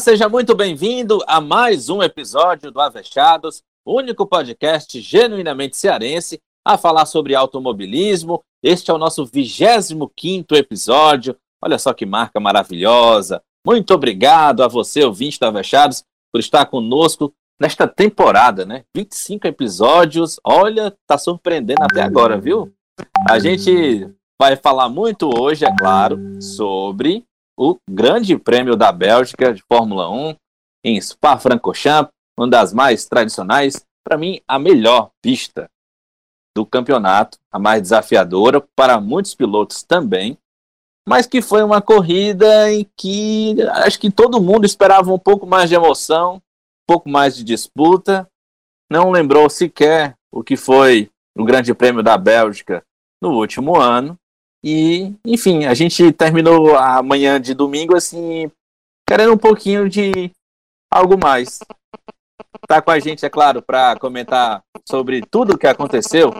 Seja muito bem-vindo a mais um episódio do Avechados, único podcast genuinamente cearense a falar sobre automobilismo. Este é o nosso 25 episódio. Olha só que marca maravilhosa. Muito obrigado a você, ouvinte do Avechados, por estar conosco nesta temporada, né? 25 episódios. Olha, tá surpreendendo até agora, viu? A gente vai falar muito hoje, é claro, sobre o Grande Prêmio da Bélgica de Fórmula 1 em Spa-Francorchamps, uma das mais tradicionais, para mim, a melhor pista do campeonato, a mais desafiadora para muitos pilotos também, mas que foi uma corrida em que acho que todo mundo esperava um pouco mais de emoção, um pouco mais de disputa, não lembrou sequer o que foi o Grande Prêmio da Bélgica no último ano, e, enfim, a gente terminou a manhã de domingo assim, querendo um pouquinho de algo mais. Tá com a gente, é claro, para comentar sobre tudo o que aconteceu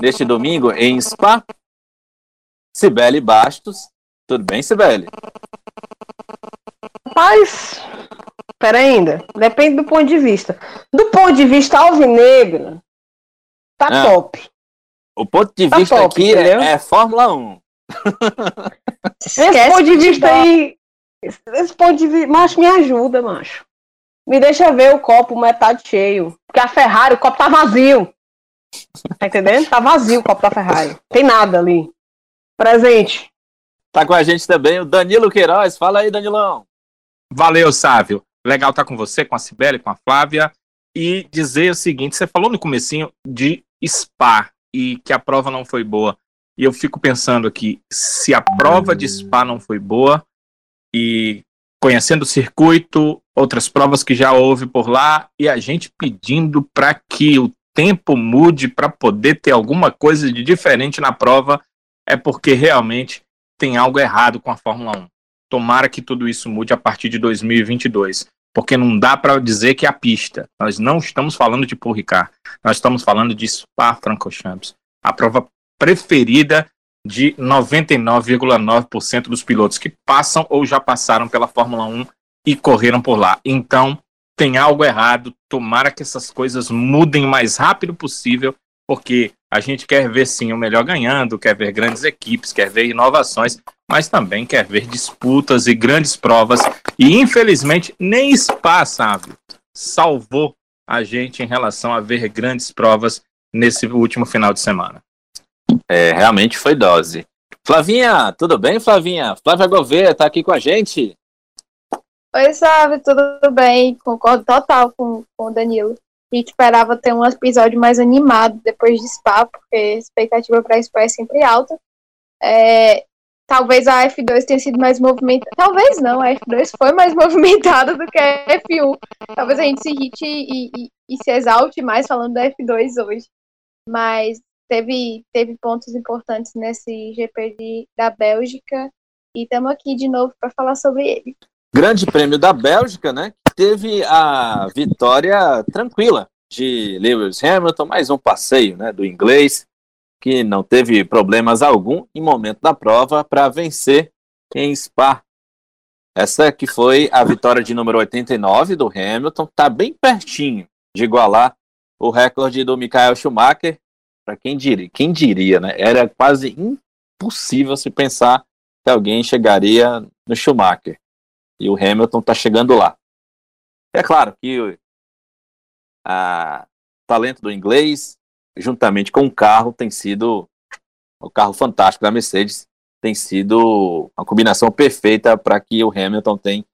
neste domingo em Spa. Sibeli Bastos. Tudo bem, Sibeli? Rapaz, pera ainda. Depende do ponto de vista. Do ponto de vista alvinegro, tá ah. top. O ponto de tá vista top, aqui é, é, Fórmula 1. esse ponto de vista aí. Esse ponto de vista. Macho, me ajuda, macho. Me deixa ver o copo metade cheio. Porque a Ferrari, o copo tá vazio. Tá entendendo? Tá vazio o copo da Ferrari. Tem nada ali. Presente. Tá com a gente também o Danilo Queiroz. Fala aí, Danilão. Valeu, Sávio. Legal estar tá com você, com a Cibele, com a Flávia. E dizer o seguinte: você falou no comecinho de Spa e que a prova não foi boa. E eu fico pensando aqui, se a prova de Spa não foi boa, e conhecendo o circuito, outras provas que já houve por lá, e a gente pedindo para que o tempo mude para poder ter alguma coisa de diferente na prova, é porque realmente tem algo errado com a Fórmula 1. Tomara que tudo isso mude a partir de 2022 porque não dá para dizer que é a pista. Nós não estamos falando de Paul Ricard, nós estamos falando de Spa-Francorchamps, a prova preferida de 99,9% dos pilotos que passam ou já passaram pela Fórmula 1 e correram por lá. Então, tem algo errado. Tomara que essas coisas mudem o mais rápido possível, porque a gente quer ver sim o melhor ganhando, quer ver grandes equipes, quer ver inovações, mas também quer ver disputas e grandes provas. E infelizmente nem Spa, sabe, salvou a gente em relação a ver grandes provas nesse último final de semana. É, realmente foi dose. Flavinha, tudo bem, Flavinha? Flávia Gouveia está aqui com a gente. Oi, sabe, tudo bem? Concordo total com, com o Danilo. Gente esperava ter um episódio mais animado depois de Spa, porque a expectativa para Spa é sempre alta. É, talvez a F2 tenha sido mais movimentada. Talvez não, a F2 foi mais movimentada do que a F1. Talvez a gente se irrite e, e, e se exalte mais falando da F2 hoje. Mas teve, teve pontos importantes nesse GP de, da Bélgica e estamos aqui de novo para falar sobre ele. Grande Prêmio da Bélgica, né? Teve a vitória tranquila de Lewis Hamilton, mais um passeio né, do inglês que não teve problemas algum em momento da prova para vencer em Spa. Essa que foi a vitória de número 89 do Hamilton, está bem pertinho de igualar o recorde do Michael Schumacher. Para quem diria, quem diria, né? Era quase impossível se pensar que alguém chegaria no Schumacher. E o Hamilton está chegando lá. É claro que o talento do inglês, juntamente com o carro, tem sido o carro fantástico da Mercedes, tem sido uma combinação perfeita para que o Hamilton tem,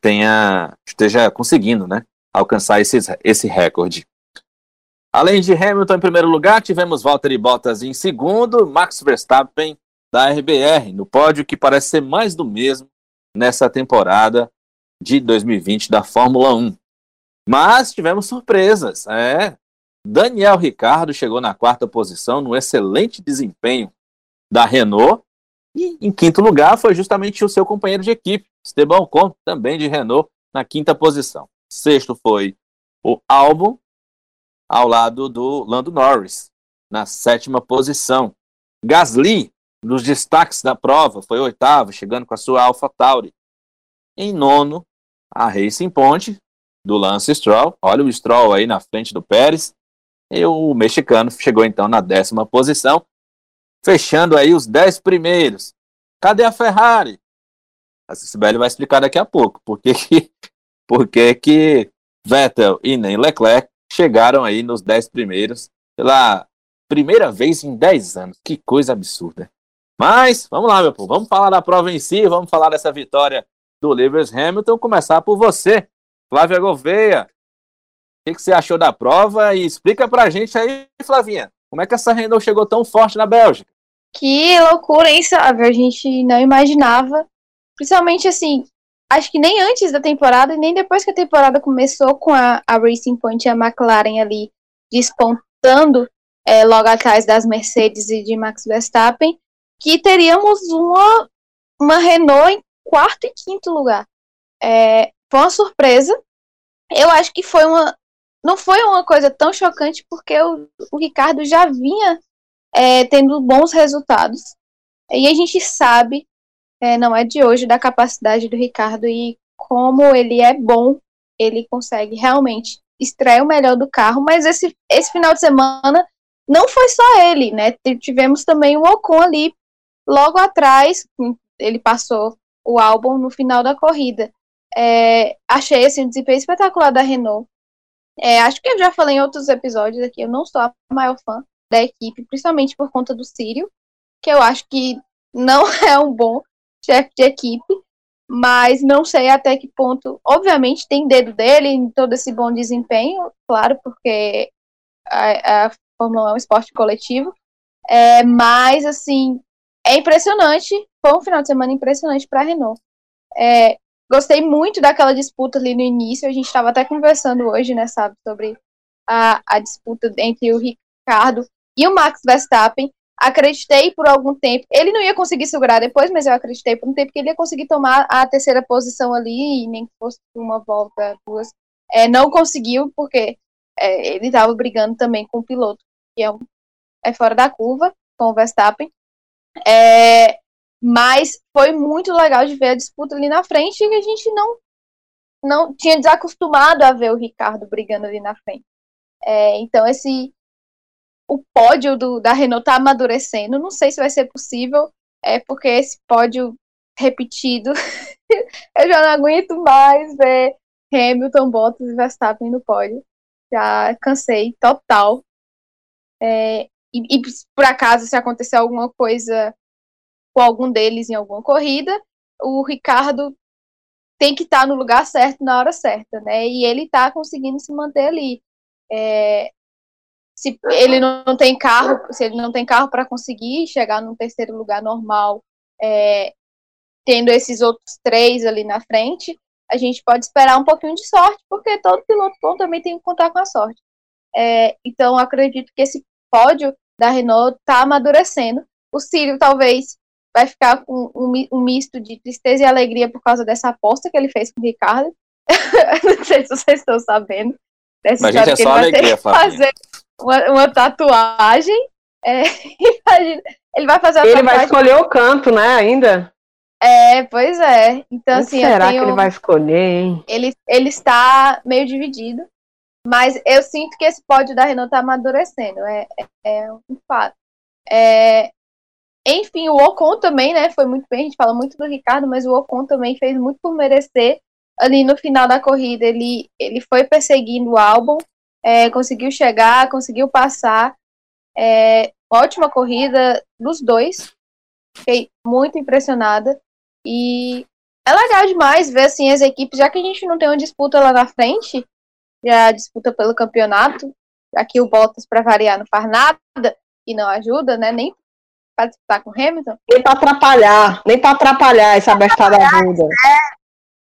tenha, esteja conseguindo né, alcançar esse, esse recorde. Além de Hamilton em primeiro lugar, tivemos Valtteri Bottas em segundo, Max Verstappen da RBR no pódio, que parece ser mais do mesmo nessa temporada de 2020 da Fórmula 1. Mas tivemos surpresas. É, Daniel Ricardo chegou na quarta posição, no excelente desempenho da Renault. E em quinto lugar foi justamente o seu companheiro de equipe, Esteban Ocon, também de Renault, na quinta posição. Sexto foi o Albon, ao lado do Lando Norris, na sétima posição. Gasly, nos destaques da prova, foi oitavo, chegando com a sua Alpha Tauri. Em nono, a Racing Point do Lance Stroll. Olha o Stroll aí na frente do Pérez. E o mexicano chegou então na décima posição, fechando aí os dez primeiros. Cadê a Ferrari? A Sibeli vai explicar daqui a pouco por que, que, por que, que Vettel e nem Leclerc chegaram aí nos dez primeiros pela primeira vez em dez anos. Que coisa absurda. Mas, vamos lá, meu povo. Vamos falar da prova em si, vamos falar dessa vitória do Lewis Hamilton. Começar por você, Flávia Gouveia. O que, que, você achou da prova? E explica pra gente aí, Flavinha, como é que essa Renault chegou tão forte na Bélgica? Que loucura, hein, sabe? A gente não imaginava. Principalmente assim, acho que nem antes da temporada e nem depois que a temporada começou com a, a Racing Point e a McLaren ali despontando é, logo atrás das Mercedes e de Max Verstappen, que teríamos uma, uma Renault quarto e quinto lugar. É, foi uma surpresa. Eu acho que foi uma. Não foi uma coisa tão chocante, porque o, o Ricardo já vinha é, tendo bons resultados. E a gente sabe, é, não é de hoje, da capacidade do Ricardo e como ele é bom, ele consegue realmente extrair o melhor do carro. Mas esse, esse final de semana não foi só ele, né? Tivemos também o Ocon ali logo atrás, ele passou o álbum no final da corrida. É, achei assim, um desempenho espetacular da Renault. É, acho que eu já falei em outros episódios aqui, eu não sou a maior fã da equipe, principalmente por conta do Sírio, que eu acho que não é um bom chefe de equipe, mas não sei até que ponto. Obviamente tem dedo dele em todo esse bom desempenho, claro, porque a, a Fórmula 1 é um esporte coletivo, é, mas assim, é impressionante, foi um final de semana impressionante para a Renault. É, gostei muito daquela disputa ali no início, a gente estava até conversando hoje, né, sabe, sobre a, a disputa entre o Ricardo e o Max Verstappen. Acreditei por algum tempo, ele não ia conseguir segurar depois, mas eu acreditei por um tempo que ele ia conseguir tomar a terceira posição ali, nem que fosse uma volta, duas. É, não conseguiu, porque é, ele estava brigando também com o piloto, que é, um, é fora da curva, com o Verstappen. É, mas foi muito legal de ver a disputa ali na frente e a gente não, não tinha desacostumado a ver o Ricardo brigando ali na frente. É, então, esse o pódio do, da Renault tá amadurecendo. Não sei se vai ser possível, é porque esse pódio repetido, eu já não aguento mais ver Hamilton, Bottas e Verstappen no pódio. Já cansei total. É, e, e por acaso, se acontecer alguma coisa com algum deles em alguma corrida, o Ricardo tem que estar tá no lugar certo na hora certa, né? E ele está conseguindo se manter ali. É, se ele não tem carro, se ele não tem carro para conseguir chegar no terceiro lugar normal, é, tendo esses outros três ali na frente, a gente pode esperar um pouquinho de sorte, porque todo piloto bom também tem que contar com a sorte. É, então, acredito que esse pódio da Renault está amadurecendo. O Círio talvez vai ficar com um, um, misto de tristeza e alegria por causa dessa aposta que ele fez com o Ricardo. Não sei se vocês estão sabendo. Dessa Mas, gente, é só alegria, fazer uma, uma tatuagem. É, imagina, ele vai fazer a Ele vai escolher o canto, né, ainda? É, pois é. Então, Mas assim, será tenho... que ele vai escolher, hein? Ele, ele está meio dividido. Mas eu sinto que esse pódio da Renault está amadurecendo, é, é, é, um fato. É, enfim, o Ocon também, né, foi muito bem, a gente fala muito do Ricardo, mas o Ocon também fez muito por merecer. Ali no final da corrida, ele, ele foi perseguindo o álbum, é, conseguiu chegar, conseguiu passar. É, ótima corrida dos dois, fiquei muito impressionada. E é legal demais ver assim as equipes, já que a gente não tem uma disputa lá na frente, já disputa pelo campeonato. Aqui o Bottas, para variar, não faz nada e não ajuda, né? Nem para disputar com o Hamilton. Nem para atrapalhar, nem para atrapalhar essa bestada ajuda.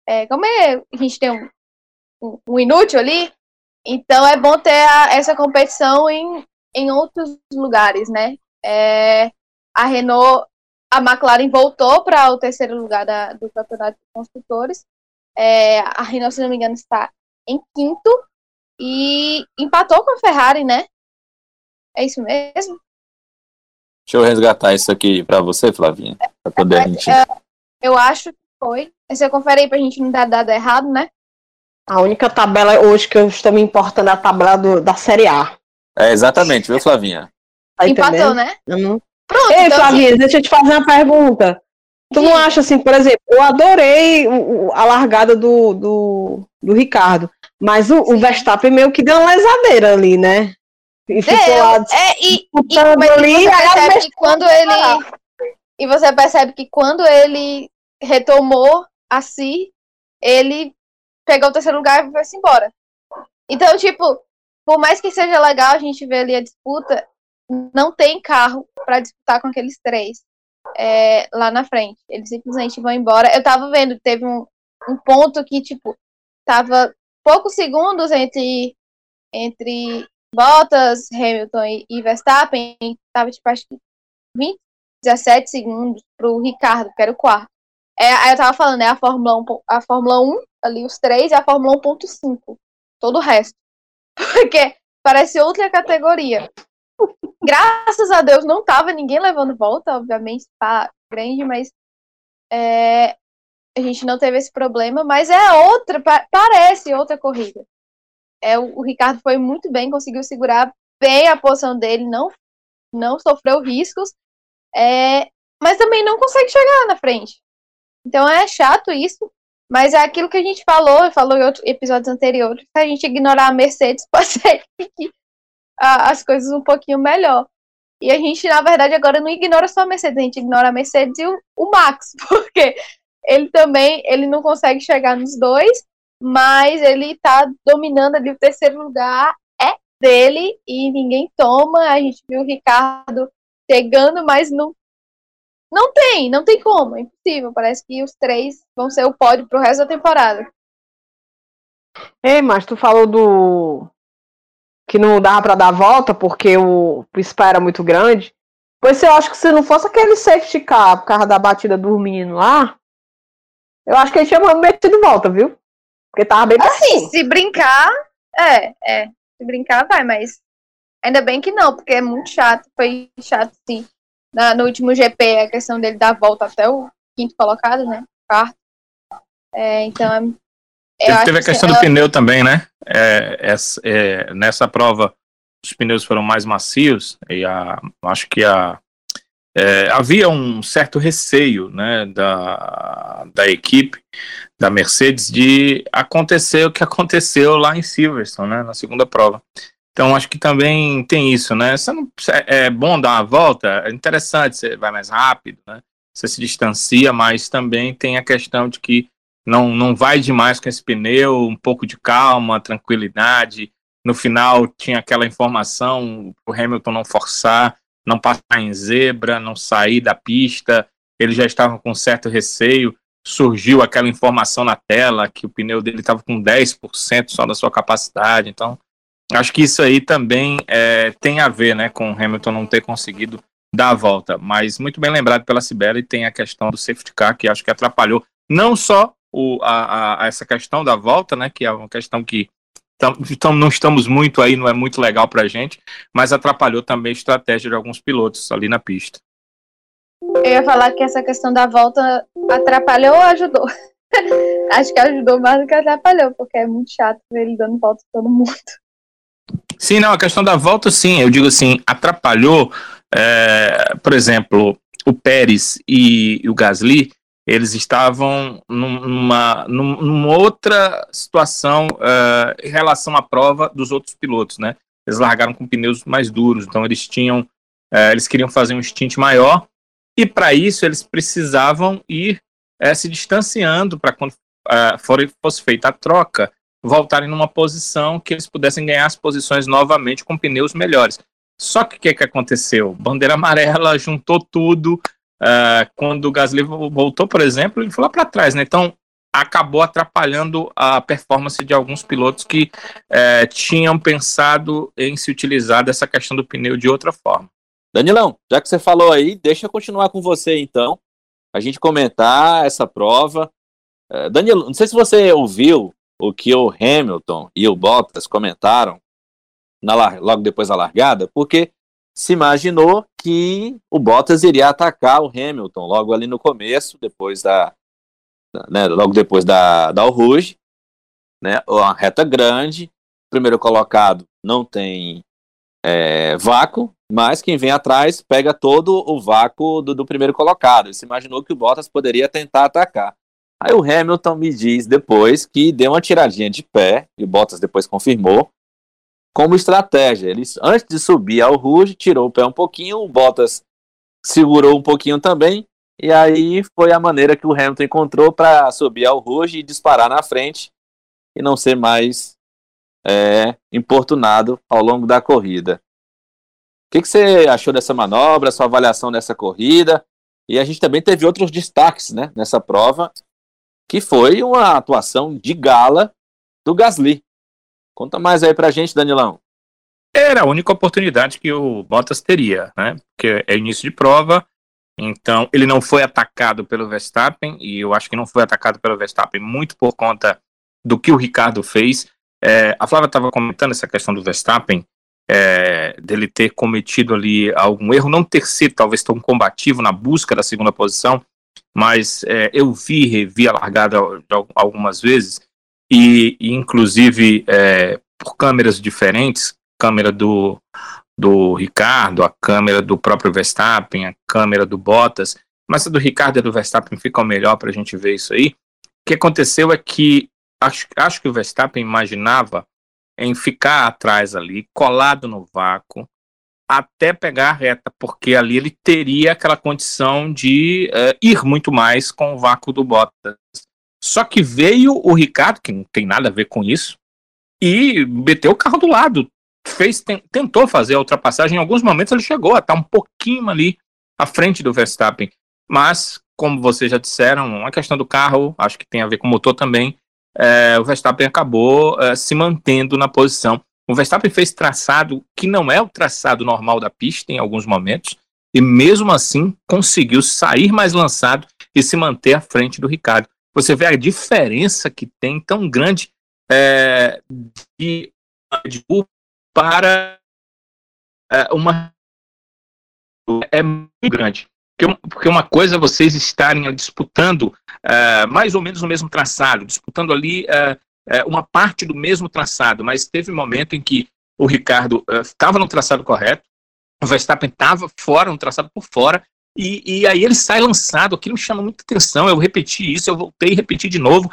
É, é, como é, a gente tem um, um, um inútil ali, então é bom ter a, essa competição em, em outros lugares, né? É, a Renault, a McLaren voltou para o terceiro lugar da, do campeonato de construtores. É, a Renault, se não me engano, está em quinto e empatou com a Ferrari, né? É isso mesmo? Deixa eu resgatar isso aqui para você, Flavinha, para poder a gente. É, eu acho que foi. Você confere aí pra gente não dar dado errado, né? A única tabela hoje que eu estou me importando é a tabela do, da Série A. É, exatamente, viu, Flavinha? Tá Empatou, entendendo? né? Uhum. Pronto, Ei, então, Flavinha, deixa eu te fazer uma pergunta. Tu não acha assim, por exemplo, eu adorei a largada do, do, do Ricardo, mas o, o Verstappen meio que deu uma lesadeira ali, né? E ficou lá é, e, e, ali, você quando ele e você percebe que quando ele retomou a si, ele pegou o terceiro lugar e foi-se embora. Então, tipo, por mais que seja legal a gente ver ali a disputa, não tem carro pra disputar com aqueles três é, lá na frente. Eles simplesmente vão embora. Eu tava vendo, teve um, um ponto que, tipo, tava poucos segundos entre, entre Bottas, Hamilton e, e Verstappen. Tava, tipo, acho que 20, 17 segundos pro Ricardo, que era o quarto. É, aí eu tava falando, né? A Fórmula 1, po- a Fórmula 1 ali os três, e a Fórmula 1.5. Todo o resto. Porque parece outra categoria. Graças a Deus não tava ninguém levando volta, obviamente, tá grande, mas é, a gente não teve esse problema, mas é outra, pa- parece outra corrida. É, o, o Ricardo foi muito bem, conseguiu segurar bem a posição dele, não, não sofreu riscos, é, mas também não consegue chegar na frente. Então é chato isso, mas é aquilo que a gente falou, falou em outros episódios anteriores, se a gente ignorar a Mercedes, pode ser que a- as coisas um pouquinho melhor. E a gente, na verdade, agora não ignora só a Mercedes, a gente ignora a Mercedes e o, o Max, porque ele também ele não consegue chegar nos dois, mas ele tá dominando ali o terceiro lugar, é dele e ninguém toma. A gente viu o Ricardo chegando, mas não não tem, não tem como, é impossível. Parece que os três vão ser o pódio pro resto da temporada. Ei, mas tu falou do. Que não dava pra dar a volta porque o, spa era muito grande. Pois eu acho que se não fosse aquele safety car por causa da batida do menino lá, eu acho que ele tinha metido volta, viu? Porque tava bem Assim, pertinho. se brincar, é, é. Se brincar, vai, mas ainda bem que não, porque é muito chato. Foi chato, sim. Na, no último GP, a questão dele dar a volta até o quinto colocado, né? Quarto. É, então, é- Teve, teve a que questão ela- do pneu também, né? É, essa- é, nessa prova, os pneus foram mais macios e a, acho que a, é, havia um certo receio né, da, da equipe, da Mercedes, de acontecer o que aconteceu lá em Silverstone, né, na segunda prova. Então, acho que também tem isso, né? Você não, é é bom dar uma volta, é interessante, você vai mais rápido, né? Você se distancia, mas também tem a questão de que não, não vai demais com esse pneu, um pouco de calma, tranquilidade. No final tinha aquela informação o Hamilton não forçar, não passar em zebra, não sair da pista. Eles já estavam com certo receio. Surgiu aquela informação na tela que o pneu dele estava com 10% só da sua capacidade. Então, acho que isso aí também é, tem a ver né, com o Hamilton não ter conseguido dar a volta. Mas muito bem lembrado pela Sibeli, tem a questão do safety car, que acho que atrapalhou não só o, a, a- essa questão da volta, né, que é uma questão que tam, tam- não estamos muito aí, não é muito legal para a gente, mas atrapalhou também a estratégia de alguns pilotos ali na pista. Eu ia falar que essa questão da volta atrapalhou ou ajudou? Acho que ajudou mais do que atrapalhou, porque é muito chato ver ele dando volta todo mundo. Sim, não, a questão da volta, sim, eu digo assim, atrapalhou, é, por exemplo, o Pérez e, o Gasly, eles estavam num- numa, num- numa outra situação é, em relação à prova dos outros pilotos, né? Eles largaram com pneus mais duros, então eles tinham, é, eles queriam fazer um stint maior, e para isso eles precisavam ir é, se distanciando para quando for, fosse feita a troca, voltarem numa posição que eles pudessem ganhar as posições novamente com pneus melhores. Só que o que, que aconteceu? Bandeira amarela juntou tudo. Ah, quando o Gasly vo- voltou, por exemplo, ele foi lá para trás, né? Então acabou atrapalhando a performance de alguns pilotos que eh, tinham pensado em se utilizar dessa questão do pneu de outra forma. Danilão, já que você falou aí, deixa eu continuar com você então, a gente comentar essa prova. Eh, Danilo, não sei se você ouviu o que o Hamilton e o Bottas comentaram na logo depois da largada, porque se imaginou que o Bottas iria atacar o Hamilton logo ali no começo, depois da, né, logo depois da, da Rouge, né? Uma reta grande, primeiro colocado não tem é, vácuo, mas quem vem atrás pega todo o vácuo do, do primeiro colocado. Ele se imaginou que o Bottas poderia tentar atacar. Aí o Hamilton me diz depois que deu uma tiradinha de pé, e o Bottas depois confirmou, como estratégia. Ele, antes de subir ao Rouge, tirou o pé um pouquinho, o Bottas segurou um pouquinho também, e aí foi a maneira que o Hamilton encontrou para subir ao Rouge e disparar na frente e não ser mais é, importunado ao longo da corrida. O que, que você achou dessa manobra, sua avaliação dessa corrida? E a gente também teve outros destaques né, nessa prova, que foi uma atuação de gala do Gasly. Conta mais aí pra gente, Danilão. Era a única oportunidade que o Bottas teria, né? Porque é início de prova, então ele não foi atacado pelo Verstappen, e eu acho que não foi atacado pelo Verstappen muito por conta do que o Ricardo fez. É, a Flávia estava comentando essa questão do Verstappen, é, dele ter cometido ali algum erro, não ter sido talvez tão combativo na busca da segunda posição, mas é, eu vi, revi a largada algumas vezes, e, e inclusive é, por câmeras diferentes, câmera do, do Ricardo, a câmera do próprio Verstappen, a câmera do Bottas, mas a do Ricardo e do Verstappen ficam melhor para a gente ver isso aí. O que aconteceu é que acho, acho que o Verstappen imaginava em ficar atrás ali, colado no vácuo, até pegar a reta, porque ali ele teria aquela condição de uh, ir muito mais com o vácuo do Bottas. Só que veio o Ricardo, que não tem nada a ver com isso, e meteu o carro do lado. Fez, tentou fazer a ultrapassagem. Em alguns momentos ele chegou a estar um pouquinho ali à frente do Verstappen. Mas, como vocês já disseram, a questão do carro, acho que tem a ver com o motor também. É, o Verstappen acabou é, se mantendo na posição o Verstappen fez traçado que não é o traçado normal da pista em alguns momentos, e mesmo assim conseguiu sair mais lançado e se manter à frente do Ricardo. Você vê a diferença que tem tão grande é, de, para é, uma é muito grande. Porque uma coisa é vocês estarem disputando é, mais ou menos o mesmo traçado, disputando ali é, é, uma parte do mesmo traçado, mas teve um momento em que o Ricardo estava uh, no traçado correto, o Verstappen estava fora, no traçado por fora, e, e, aí ele sai lançado, aquilo me chama muita atenção, eu repeti isso, eu voltei e repeti de novo,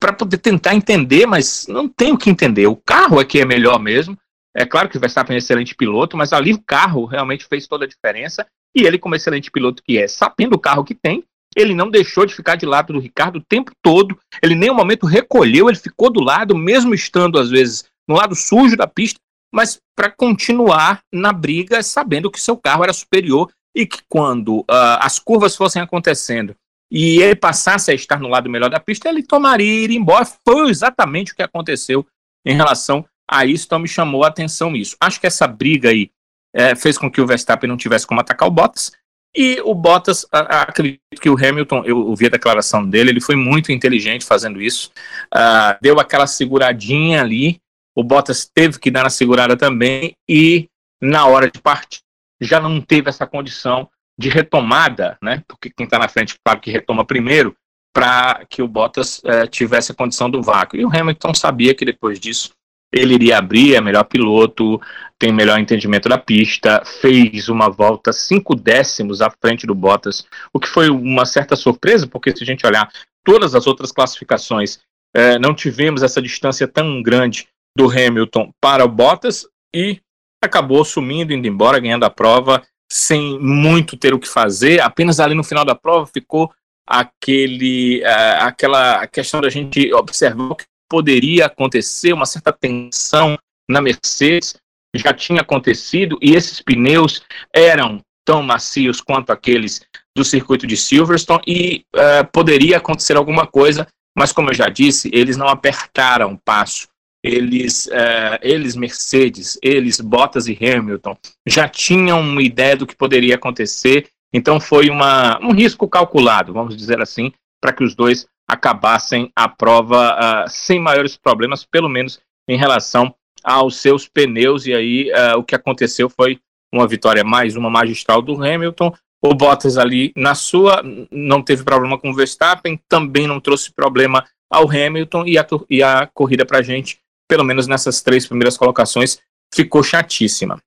para poder tentar entender, mas não tenho o que entender, o carro é que é melhor mesmo, é claro que o Verstappen é um excelente piloto, mas ali o carro realmente fez toda a diferença, e ele como excelente piloto que é, sabendo o carro que tem, ele não deixou de ficar de lado do Ricardo o tempo todo. Ele nem um momento recolheu, ele ficou do lado, mesmo estando às vezes no lado sujo da pista, mas para continuar na briga, sabendo que seu carro era superior e que quando uh, as curvas fossem acontecendo e ele passasse a estar no lado melhor da pista, ele tomaria e iria embora. Foi exatamente o que aconteceu em relação a isso, então me chamou a atenção isso. Acho que essa briga aí é, fez com que o Verstappen não tivesse como atacar o Bottas, e o Bottas, acredito que o Hamilton, eu ouvi a declaração dele, ele foi muito inteligente fazendo isso. Uh, deu aquela seguradinha ali, o Bottas teve que dar na segurada também, e na hora de partir já não teve essa condição de retomada, né? Porque quem está na frente, claro que retoma primeiro, para que o Bottas uh, tivesse a condição do vácuo. E o Hamilton sabia que depois disso ele iria abrir, é melhor piloto, tem melhor entendimento da pista, fez uma volta cinco décimos à frente do Bottas, o que foi uma certa surpresa, porque se a gente olhar todas as outras classificações, é, não tivemos essa distância tão grande do Hamilton para o Bottas e acabou sumindo, indo embora, ganhando a prova, sem muito ter o que fazer, apenas ali no final da prova ficou aquele, uh, aquela questão da gente observar o que poderia acontecer, uma certa tensão na Mercedes, já tinha acontecido, e esses pneus eram tão macios quanto aqueles do circuito de Silverstone, e uh, poderia acontecer alguma coisa, mas como eu já disse, eles não apertaram o passo. Eles, uh, eles, Mercedes, eles, Bottas e Hamilton, já tinham uma ideia do que poderia acontecer, então foi uma, um risco calculado, vamos dizer assim, para que os dois acabassem a prova uh, sem maiores problemas, pelo menos em relação aos seus pneus. E aí uh, o que aconteceu foi uma vitória mais uma magistral do Hamilton. O Bottas ali na sua não teve problema com o Verstappen, também não trouxe problema ao Hamilton e a, e a corrida para a gente, pelo menos nessas três primeiras colocações, ficou chatíssima.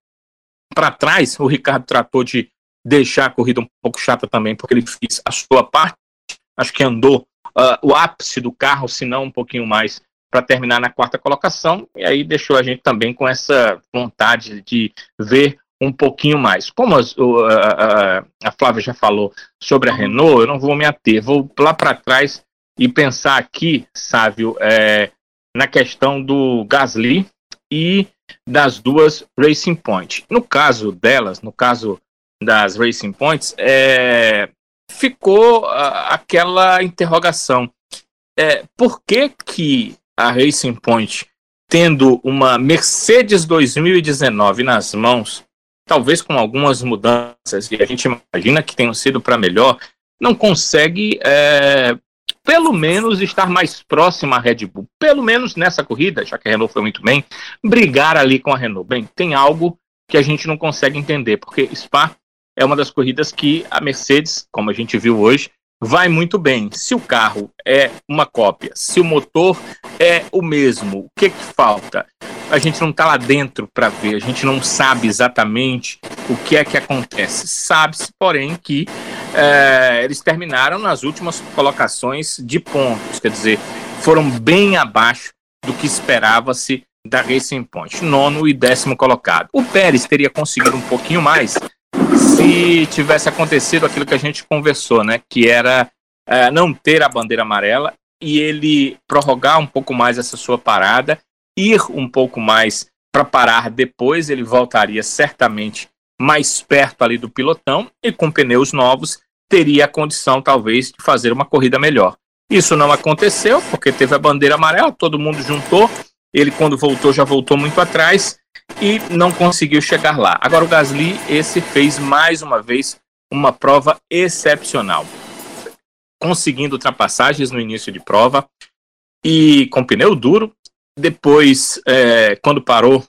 Para trás, o Ricardo tratou de deixar a corrida um pouco chata também, porque ele fez a sua parte, acho que andou uh, o ápice do carro, se não um pouquinho mais, para terminar na quarta colocação, e aí deixou a gente também com essa vontade de ver um pouquinho mais. Como a, a, a Flávia já falou sobre a Renault, eu não vou me ater, vou lá para trás e pensar aqui, Sávio, é, na questão do Gasly e das duas Racing Points. No caso delas, no caso das Racing Points, é, ficou a, aquela interrogação. É, por que, que a Racing Point, tendo uma Mercedes 2019 nas mãos, talvez com algumas mudanças, e a gente imagina que tenham sido para melhor, não consegue, é, pelo menos, estar mais próxima à Red Bull. Pelo menos nessa corrida, já que a Renault foi muito bem, brigar ali com a Renault. Bem, tem algo que a gente não consegue entender, porque Spa é uma das corridas que a Mercedes, como a gente viu hoje, vai muito bem. Se o carro é uma cópia, se o motor é o mesmo, o que, que falta? A gente não está lá dentro para ver, a gente não sabe exatamente o que é que acontece. Sabe-se, porém, que é, eles terminaram nas últimas colocações de pontos, quer dizer, foram bem abaixo do que esperava-se da Racing Point, nono e décimo colocado. O Pérez teria conseguido um pouquinho mais, se tivesse acontecido aquilo que a gente conversou, né? Que era é, não ter a bandeira amarela e ele prorrogar um pouco mais essa sua parada, ir um pouco mais para parar depois, ele voltaria certamente mais perto ali do pilotão e com pneus novos teria a condição talvez de fazer uma corrida melhor. Isso não aconteceu porque teve a bandeira amarela, todo mundo juntou, ele quando voltou já voltou muito atrás e não conseguiu chegar lá. Agora o Gasly, esse fez mais uma vez uma prova excepcional, conseguindo ultrapassagens no início de prova e com pneu duro. Depois, é, quando parou,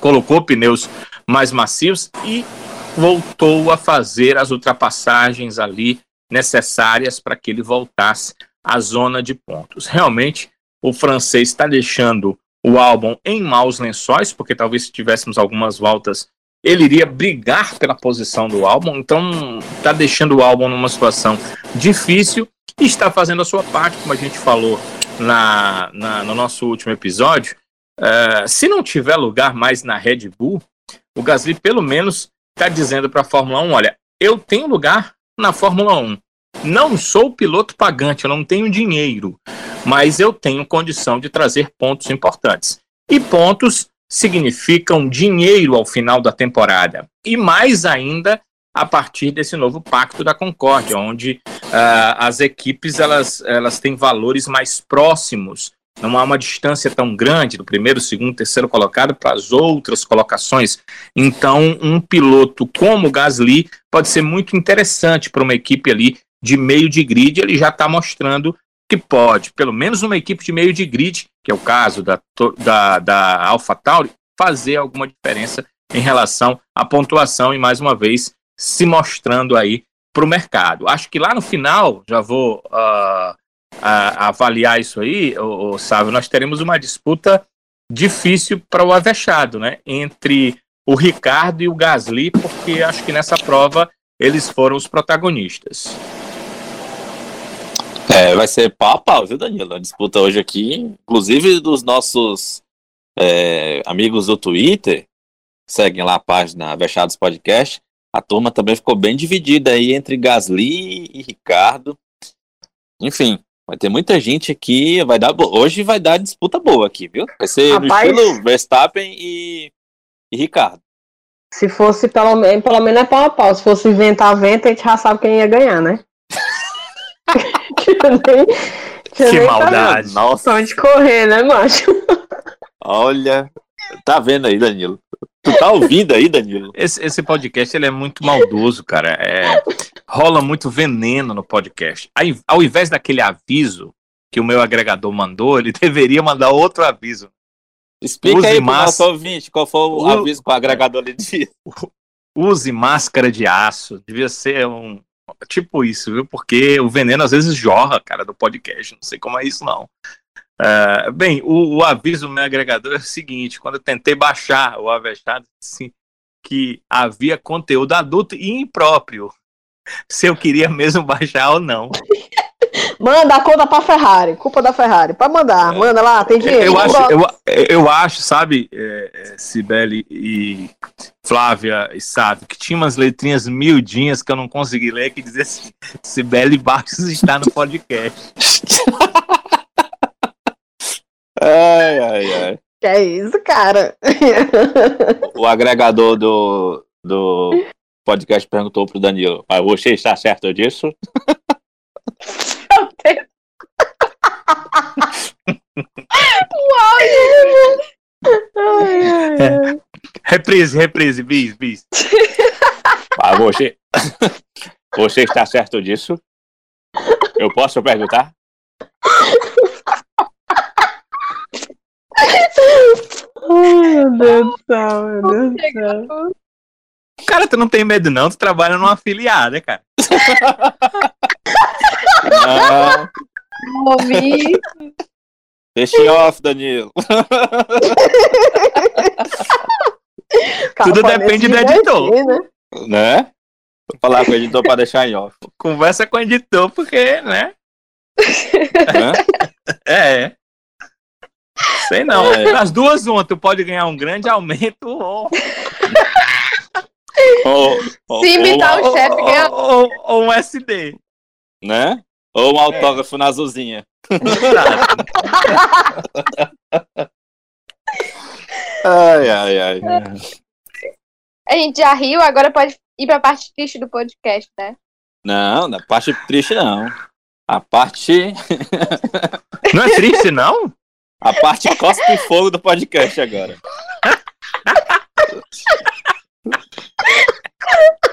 colocou pneus mais macios e voltou a fazer as ultrapassagens ali necessárias para que ele voltasse à zona de pontos. Realmente, o francês está deixando o álbum em maus lençóis, porque talvez se tivéssemos algumas voltas ele iria brigar pela posição do álbum, então está deixando o álbum numa situação difícil está fazendo a sua parte, como a gente falou na, na no nosso último episódio. Uh, se não tiver lugar mais na Red Bull, o Gasly pelo menos está dizendo para a Fórmula 1: olha, eu tenho lugar na Fórmula 1. Não sou piloto pagante, eu não tenho dinheiro mas eu tenho condição de trazer pontos importantes. E pontos significam dinheiro ao final da temporada. E mais ainda a partir desse novo pacto da Concórdia, onde uh, as equipes elas, elas têm valores mais próximos. Não há uma distância tão grande do primeiro, segundo, terceiro colocado para as outras colocações. Então, um piloto como o Gasly pode ser muito interessante para uma equipe ali de meio de grid. Ele já está mostrando que pode, pelo menos uma equipe de meio de grid, que é o caso da, da, da AlphaTauri, fazer alguma diferença em relação à pontuação e, mais uma vez, se mostrando aí para o mercado. Acho que lá no final, já vou uh, uh, avaliar isso aí, o, Sávio, nós teremos uma disputa difícil para o Avechado, né? Entre o Ricardo e o Gasly, porque acho que nessa prova eles foram os protagonistas. É, vai ser pau a pau, viu, Danilo? A disputa hoje aqui, inclusive dos nossos é, amigos do Twitter, seguem lá a página Vechados Podcast. A turma também ficou bem dividida aí entre Gasly e Ricardo. Enfim, vai ter muita gente aqui. Vai dar, hoje vai dar disputa boa aqui, viu? Vai ser Rapaz, estilo Verstappen e, e Ricardo. Se fosse pelo, pelo menos é pau a pau. Se fosse inventar vento, a gente já sabe quem ia ganhar, né? que maldade. Nossa, onde correr, né, macho? Olha, tá vendo aí, Danilo? Tu tá ouvindo aí, Danilo? Esse, esse podcast ele é muito maldoso, cara. É, rola muito veneno no podcast. Aí, ao invés daquele aviso que o meu agregador mandou, ele deveria mandar outro aviso. Explica Use aí pro nosso ouvinte qual foi o, o aviso que o agregador lhe disse. Use máscara de aço. Devia ser um, tipo isso, viu? Porque o veneno às vezes jorra, cara, do podcast. Não sei como é isso, não. Uh, bem, o, o, aviso do meu agregador é o seguinte: quando eu tentei baixar o assim, que havia conteúdo adulto e impróprio. Se eu queria mesmo baixar ou não. Manda a conta pra Ferrari, culpa da Ferrari. Pode mandar, é. manda lá, tem dinheiro. Eu acho, eu, eu acho sabe, é, é, Cibele e Flávia e Sávio, que tinha umas letrinhas miudinhas que eu não consegui ler, que dizia assim, Cibele Barros está no podcast. ai, ai, ai. Que é isso, cara? o agregador do, do podcast perguntou pro Danilo, mas você está certo disso? Uau, ai, ai, ai. Reprise, reprise, bis, bis. Ah, você, você está certo disso? Eu posso perguntar? Ai, meu Deus do céu, meu Deus do céu. Cara, tu não tem medo não, tu trabalha numa afiliada, cara. Não. Ouvi. Deixa off, Danilo. Tudo depende do editor. Né? né? Vou falar com o editor pra deixar em off. Conversa com o editor, porque, né? É. Sei não. É. As duas uma, tu pode ganhar um grande aumento ou. ou Se imitar o chefe, ganha. Ou, ou um SD. Né? Ou um autógrafo é. na azulzinha. ai, ai, ai. A gente já riu, agora pode ir pra parte triste do podcast, né? Não, da parte triste não. A parte. não é triste, não? A parte cospe fogo do podcast agora.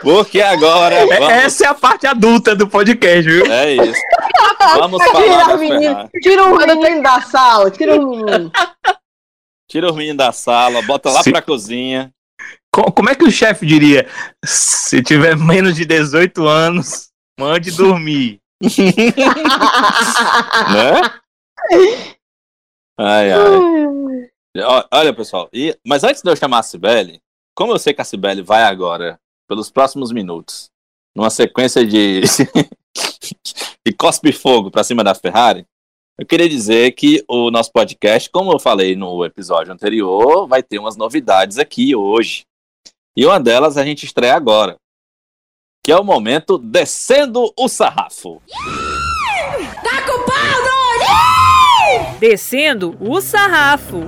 Porque agora. É, vamos... Essa é a parte adulta do podcast, viu? É isso. Vamos falar da menino, Tira o menino da sala, tira o menino. Tira o menino da sala, bota lá Sim. pra cozinha. Como é que o chefe diria? Se tiver menos de 18 anos, mande dormir. né? Ai, ai. Olha, pessoal, e, mas antes de eu chamar a Cibele, como eu sei que a Cibele vai agora, pelos próximos minutos, numa sequência de, de cospe fogo para cima da Ferrari, eu queria dizer que o nosso podcast, como eu falei no episódio anterior, vai ter umas novidades aqui hoje. E uma delas a gente estreia agora, que é o momento Descendo o Sarrafo. Tá com pau, Descendo o sarrafo.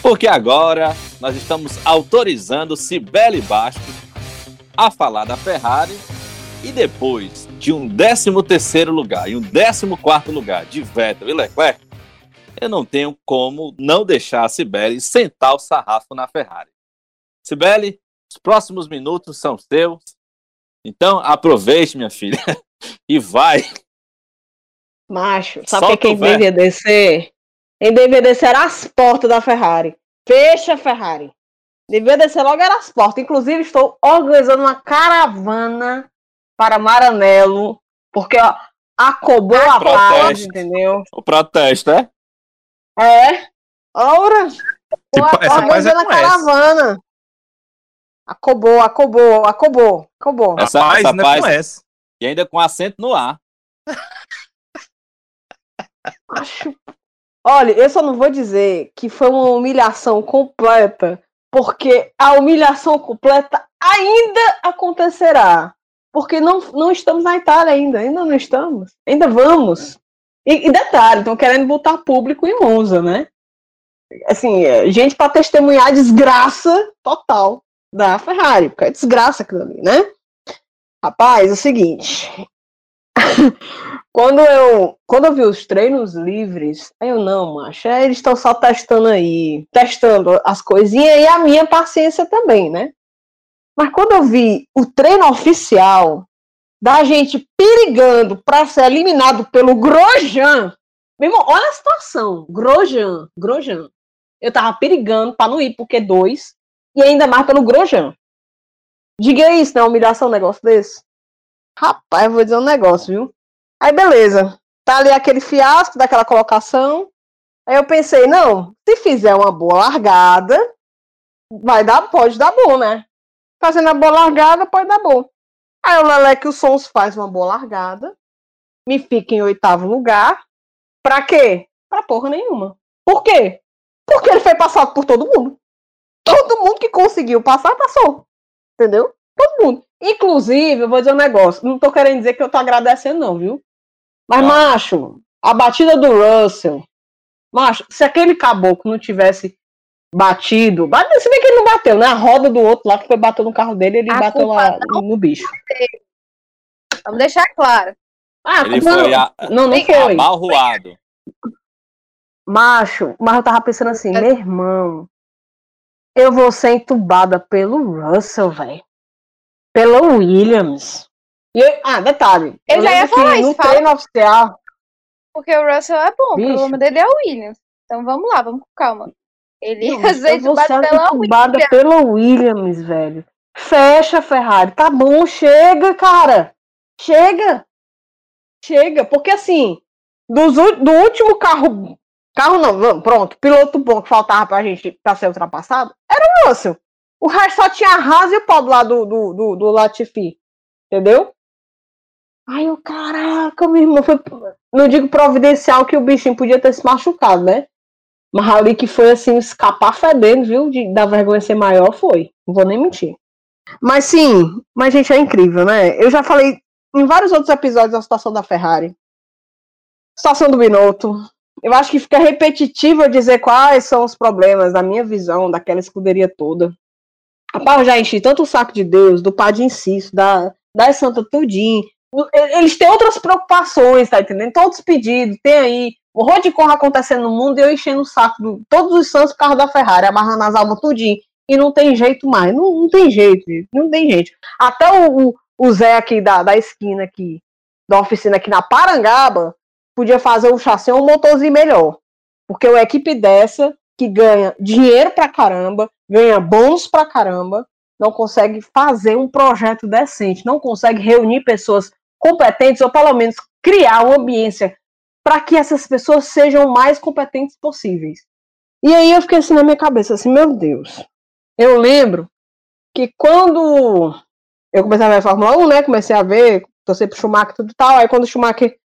Porque agora nós estamos autorizando Cibele Bastos a falar da Ferrari e depois de um 13 terceiro lugar e um 14 quarto lugar de Vettel e Leclerc, eu não tenho como não deixar a Cibele sentar o sarrafo na Ferrari. Sibeli, os próximos minutos são seus. Então, aproveite, minha filha, e vai. Macho, sabe Solta quem deveria descer? Quem deveria descer era as portas da Ferrari. Fecha a Ferrari. Devia descer logo era as portas. Inclusive, estou organizando uma caravana para Maranello, porque ó, acabou a paz, entendeu? O protesto, é? É. Ora, essa paz é a caravana. Acobou, acobou, acobou, acobou. Essa, Rapaz, essa paz, conhece. E ainda com acento no ar. Acho... Olha, eu só não vou dizer que foi uma humilhação completa, porque a humilhação completa ainda acontecerá. Porque não, não estamos na Itália ainda, ainda não estamos, ainda vamos. E, e detalhe, estão querendo botar público em Monza, né? Assim, é, gente para testemunhar a desgraça total da Ferrari, porque é desgraça aquilo ali, né? Rapaz, é o seguinte. quando eu quando eu vi os treinos livres, eu não, macho, é, eles estão só testando aí, testando as coisinhas e a minha paciência também, né? Mas quando eu vi o treino oficial da gente perigando para ser eliminado pelo Grosjean, Meu irmão, olha a situação. Grosjean, Grosjean. Eu tava perigando pra não ir pro Q2 e ainda mais pelo Grosjean. Diga isso, né? Humilhação um negócio desse. Rapaz, vou dizer um negócio, viu? Aí, beleza. Tá ali aquele fiasco daquela colocação. Aí eu pensei, não, se fizer uma boa largada, vai dar, pode dar bom, né? Fazendo a boa largada, pode dar bom. Aí o Leleque o Sons faz uma boa largada, me fica em oitavo lugar. Pra quê? Pra porra nenhuma. Por quê? Porque ele foi passado por todo mundo. Todo mundo que conseguiu passar, passou. Entendeu? Todo mundo. Inclusive, eu vou dizer um negócio. Não tô querendo dizer que eu tô agradecendo, não, viu? Mas, Ah. macho, a batida do Russell. Macho, se aquele caboclo não tivesse batido. bate- Se bem que ele não bateu, né? A roda do outro lá que foi bater no carro dele, ele A bateu lá no bicho. Vamos deixar claro. Ah, Ele não, foi a- não, não foi. Macho, mas eu tava pensando assim, meu irmão, eu vou ser entubada pelo Russell, velho. Pelo Williams. Eu- ah, detalhe. Eu já ia falar isso, no fala. treino oficial. Porque o Russell é bom, Bicho. o problema dele é o Williams. Então vamos lá, vamos com calma. Ele Não, às eu vezes bate pela Williams. pelo Williams, velho. Fecha, Ferrari. Tá bom, chega, cara. Chega. Chega. Porque assim, dos, do último carro. Carro não, pronto. Piloto bom que faltava pra gente pra ser ultrapassado era o Russell. O resto só tinha a Haas e o pobre lá do, do, do, do Latifi. Entendeu? Ai, eu, caraca, meu irmão. Foi, não digo providencial que o bichinho podia ter se machucado, né? Mas ali que foi assim, escapar fedendo, viu? De, da vergonha ser maior, foi. Não vou nem mentir. Mas sim, mas gente, é incrível, né? Eu já falei em vários outros episódios da situação da Ferrari. Situação do Binotto. Eu acho que fica repetitivo dizer quais são os problemas da minha visão daquela escuderia toda. Rapaz, eu já enchi tanto o saco de Deus, do Padre Inciso, da, da Santa e- Eles têm outras preocupações, tá entendendo? Todos pedidos, tem aí o rol de corra acontecendo no mundo e eu enchendo o saco de todos os santos por causa da Ferrari, amarrando as almas tudinho. E não tem jeito mais. Não, não tem jeito, não tem jeito. Até o, o, o Zé aqui da, da esquina aqui, da oficina aqui na Parangaba, podia fazer um chassi um motorzinho melhor. Porque uma equipe dessa, que ganha dinheiro pra caramba, ganha bônus pra caramba, não consegue fazer um projeto decente, não consegue reunir pessoas competentes, ou pelo menos criar uma ambiência para que essas pessoas sejam mais competentes possíveis. E aí eu fiquei assim na minha cabeça, assim, meu Deus. Eu lembro que quando eu comecei a ver a Fórmula 1, né, comecei a ver, torcer pro Schumacher e tudo tal, aí quando o Schumacher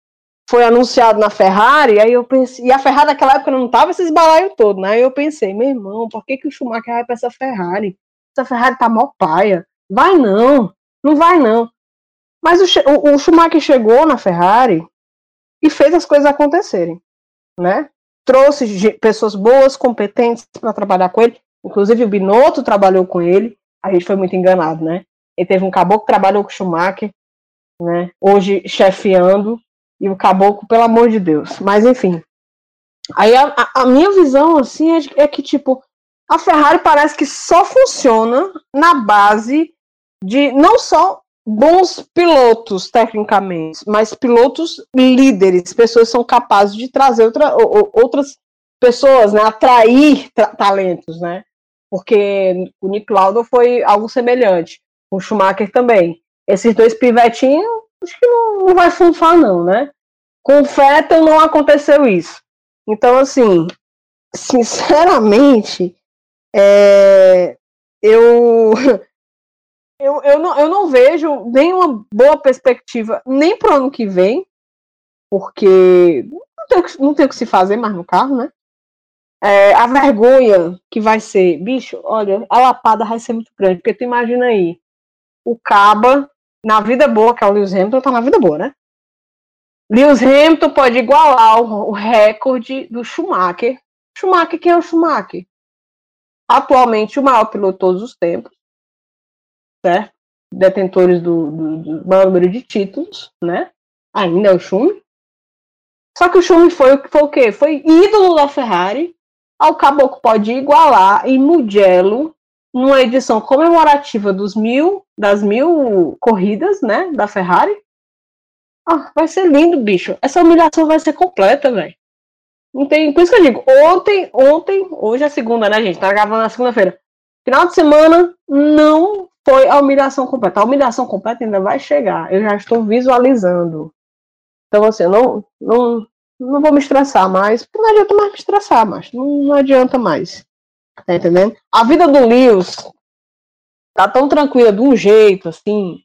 foi anunciado na Ferrari, aí eu pensei, e a Ferrari naquela época não tava esses balaio todo, né, aí eu pensei, meu irmão, por que que o Schumacher vai pra essa Ferrari? Essa Ferrari tá mó paia. Vai não, não vai não. Mas o, o, o Schumacher chegou na Ferrari e fez as coisas acontecerem, né? Trouxe pessoas boas, competentes para trabalhar com ele. Inclusive o Binotto trabalhou com ele. A gente foi muito enganado, né? Ele teve um caboclo que trabalhou com o Schumacher, né? Hoje chefiando e o caboclo, pelo amor de Deus. Mas enfim. Aí a, a- minha visão assim é, é que tipo a Ferrari parece que só funciona na base de não só bons pilotos tecnicamente, mas pilotos líderes, pessoas que são capazes de trazer outra, o- o- outras pessoas, né, atrair ta- talentos, né? Porque o Nick Lauda foi algo semelhante, o Schumacher também. Esses dois pivetinhos, acho que não, não vai funcionar não, né? Com o Vettel não aconteceu isso. Então, assim, sinceramente, é, eu eu, eu, não, eu não vejo nenhuma boa perspectiva nem pro ano que vem, porque não tem, que- não tem o que se fazer mais no carro, né? É, a vergonha que vai ser, bicho, olha, a lapada vai ser muito grande, porque tu imagina aí, o Caba, na vida boa, que é o Lewis Hamilton, tá na vida boa, né? Lewis Hamilton pode igualar o, recorde do Schumacher. Schumacher, quem é o Schumacher? Atualmente o maior piloto de todos os tempos certo? Detentores do, do, do maior número de títulos, né? Ainda é o Schumi. Só que o Schumi foi, foi o quê? Foi ídolo da Ferrari. Ao Caboclo pode igualar em Mugello, numa edição comemorativa dos mil, das mil corridas, né? Da Ferrari. Ah, vai ser lindo, bicho. Essa humilhação vai ser completa, velho. Não tem, por isso que eu digo, ontem, ontem, hoje é segunda, né, gente? Tá gravando na segunda-feira. Final de semana não foi a humilhação completa. A humilhação completa ainda vai chegar. Eu já estou visualizando. Então, assim, não, não, não vou me estressar mais. Não adianta mais me estressar, mas não, não adianta mais. Tá entendendo? A vida do Lewis tá tão tranquila de um jeito, assim,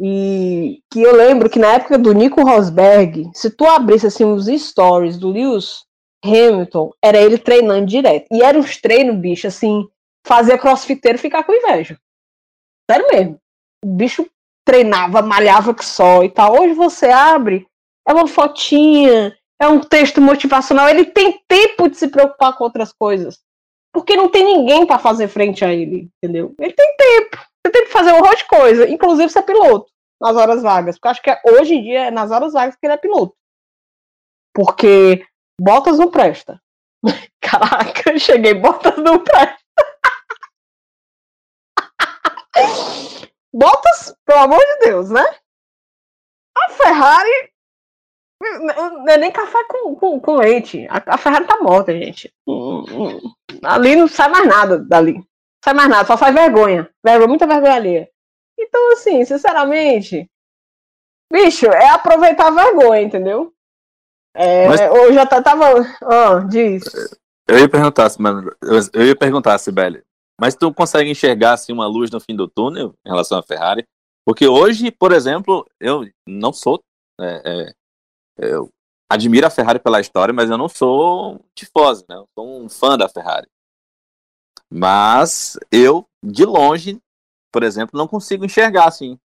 e que eu lembro que na época do Nico Rosberg, se tu abrisse assim os stories do Lewis Hamilton, era ele treinando direto. E era uns treinos, bicho, assim, fazia crossfiteiro ficar com inveja. Sério mesmo. O bicho treinava, malhava que só e tal. Hoje você abre, é uma fotinha, é um texto motivacional. Ele tem tempo de se preocupar com outras coisas. Porque não tem ninguém para fazer frente a ele, entendeu? Ele tem tempo. Você tem que fazer um monte de coisa, inclusive ser piloto nas horas vagas. Porque eu acho que hoje em dia é nas horas vagas que ele é piloto. Porque Bottas não presta. Caraca, cheguei, Bottas não presta. Bottas, pelo amor de Deus, né? A Ferrari não é nem café com, com, com leite. A, a, Ferrari tá morta, gente. Hum, hum. Ali não sai mais nada dali. Não sai mais nada, só sai vergonha. vergonha muita vergonha ali. Então, assim, sinceramente, bicho, é aproveitar a vergonha, entendeu? É, Mas... Eu já tava. Ah, diz. Eu ia perguntar, mano, eu ia perguntar, Sibeli, mas tu consegue enxergar assim, uma luz no fim do túnel em relação à Ferrari? Porque hoje, por exemplo, eu não sou. É, é, eu admiro a Ferrari pela história, mas eu não sou tifoso, né? Eu sou um fã da Ferrari. Mas eu, de longe, por exemplo, não consigo enxergar assim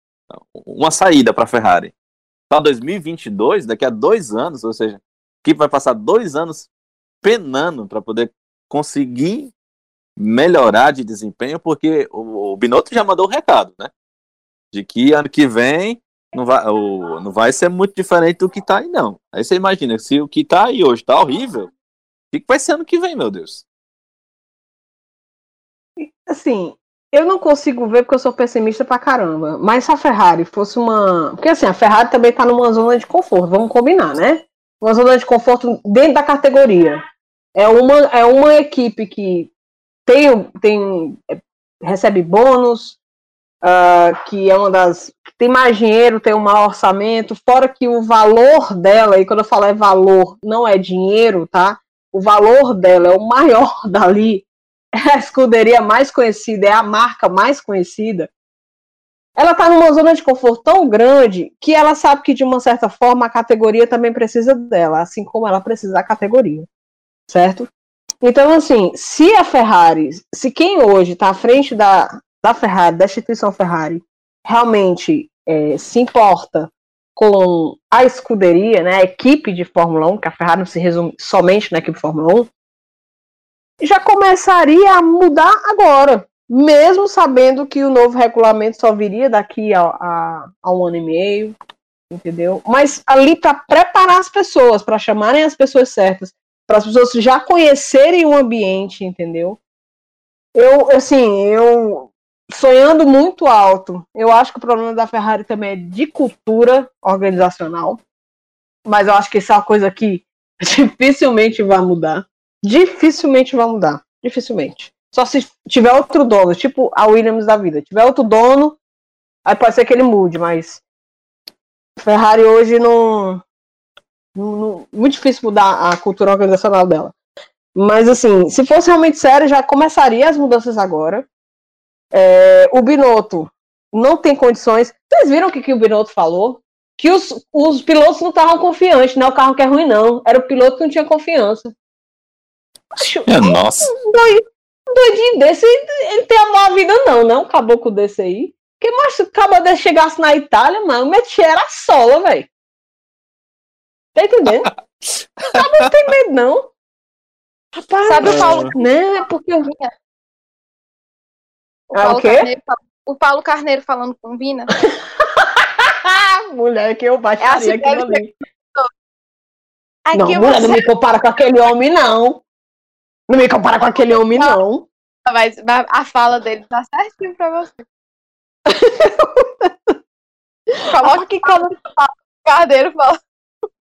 uma saída para a Ferrari. Para 2022, daqui a dois anos, ou seja, que vai passar dois anos penando para poder conseguir melhorar de desempenho, porque o, o Binotto já mandou o recado, né? De que ano que vem não vai, o, não vai ser muito diferente do que tá aí, não. Aí você imagina, se o que tá aí hoje tá horrível, o que, que vai ser ano que vem, meu Deus? Assim, eu não consigo ver porque eu sou pessimista pra caramba. Mas se a Ferrari fosse uma. Porque assim, a Ferrari também tá numa zona de conforto, vamos combinar, né? Uma zona de conforto dentro da categoria. É uma, é uma equipe que tem, tem recebe bônus, uh, que é uma das. que tem mais dinheiro, tem um maior orçamento, fora que o valor dela, e quando eu falo é valor, não é dinheiro, tá? O valor dela é o maior dali, é a escuderia mais conhecida, é a marca mais conhecida. Ela está numa zona de conforto tão grande que ela sabe que, de uma certa forma, a categoria também precisa dela, assim como ela precisa da categoria. Certo? Então, assim, se a Ferrari, se quem hoje está à frente da, da Ferrari, da instituição Ferrari, realmente é, se importa com a escuderia, né, a equipe de Fórmula 1, que a Ferrari não se resume somente na equipe Fórmula 1, já começaria a mudar agora, mesmo sabendo que o novo regulamento só viria daqui a, a, a um ano e meio, entendeu? Mas ali para preparar as pessoas, para chamarem as pessoas certas, para as pessoas já conhecerem o ambiente, entendeu? Eu, assim, eu sonhando muito alto. Eu acho que o problema da Ferrari também é de cultura organizacional, mas eu acho que isso é uma coisa que dificilmente vai mudar. Dificilmente vai mudar. Dificilmente. Só se tiver outro dono, tipo a Williams da vida. Tiver outro dono, aí pode ser que ele mude, mas Ferrari hoje não, não, muito difícil mudar a cultura organizacional dela. Mas assim, se fosse realmente sério, já começaria as mudanças agora. É, o Binotto não tem condições. Vocês viram o que, que o Binotto falou? Que os, os pilotos não estavam confiantes, não é o carro que é ruim, não. Era o piloto que não tinha confiança. É, nossa. Um doidinho desse, ele tem a vida, não, né? Um caboclo desse aí. Porque, mas se o caboclo chegasse na Itália, mano, o Metier era sola, velho. Tá entendendo? Sabe, não tem medo, não. Rapaz, Sabe o Paulo? Não, é porque eu vinha. O, ah, Paulo o, Carneiro, o Paulo Carneiro falando com Vina. mulher, que eu baixaria é aquilo ali. Aqui não, mulher, você... não me compara com aquele homem, não. Não me compara com aquele homem, não. Mas a fala dele tá certinho pra você. Coloca que cada Carneiro fala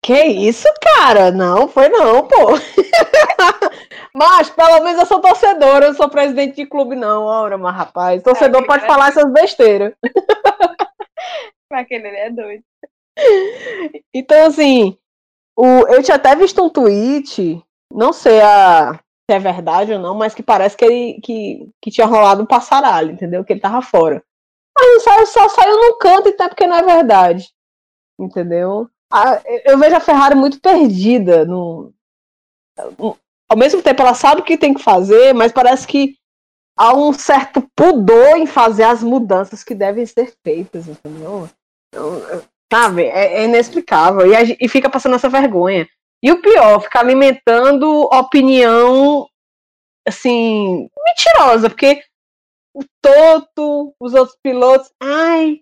Que isso, cara? Não, foi não, pô. mas, pelo menos eu sou torcedora, eu não sou presidente de clube, não. Ora, mas rapaz, torcedor pode é. falar essas besteiras. Aquele é doido. Então, assim, o, eu tinha até visto um tweet, não sei a, se é verdade ou não, mas que parece que ele que, que tinha rolado um passaralho, entendeu? Que ele tava fora. Mas não saiu, só saiu no canto, então é porque não é verdade. Entendeu? A- eu- vejo a Ferrari muito perdida. No, no- ao mesmo tempo, ela sabe o que tem que fazer, mas parece que há um certo pudor em fazer as mudanças que devem ser feitas, entendeu? Eu- sabe? É, é inexplicável. E, a e fica passando essa vergonha. E o pior, fica alimentando opinião, assim, mentirosa, porque o Toto, os outros pilotos, ai,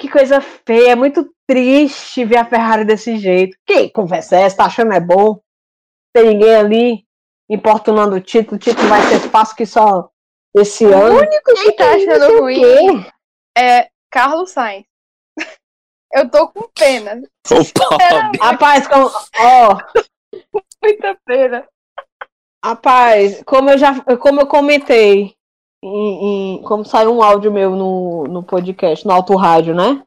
que coisa feia, é muito triste ver a Ferrari desse jeito. Que conversa é essa? Tá achando é bom? Tem ninguém ali importunando o título, o título vai ser fácil que só esse O ano. único que tá Não sei achando o ruim quê. é Carlos Sainz. Eu tô com pena. O. Rapaz, como, ó, Muita pena. Rapaz, como eu já como eu comentei, em, em- como saiu um áudio meu no, no podcast, no Alto Rádio, né?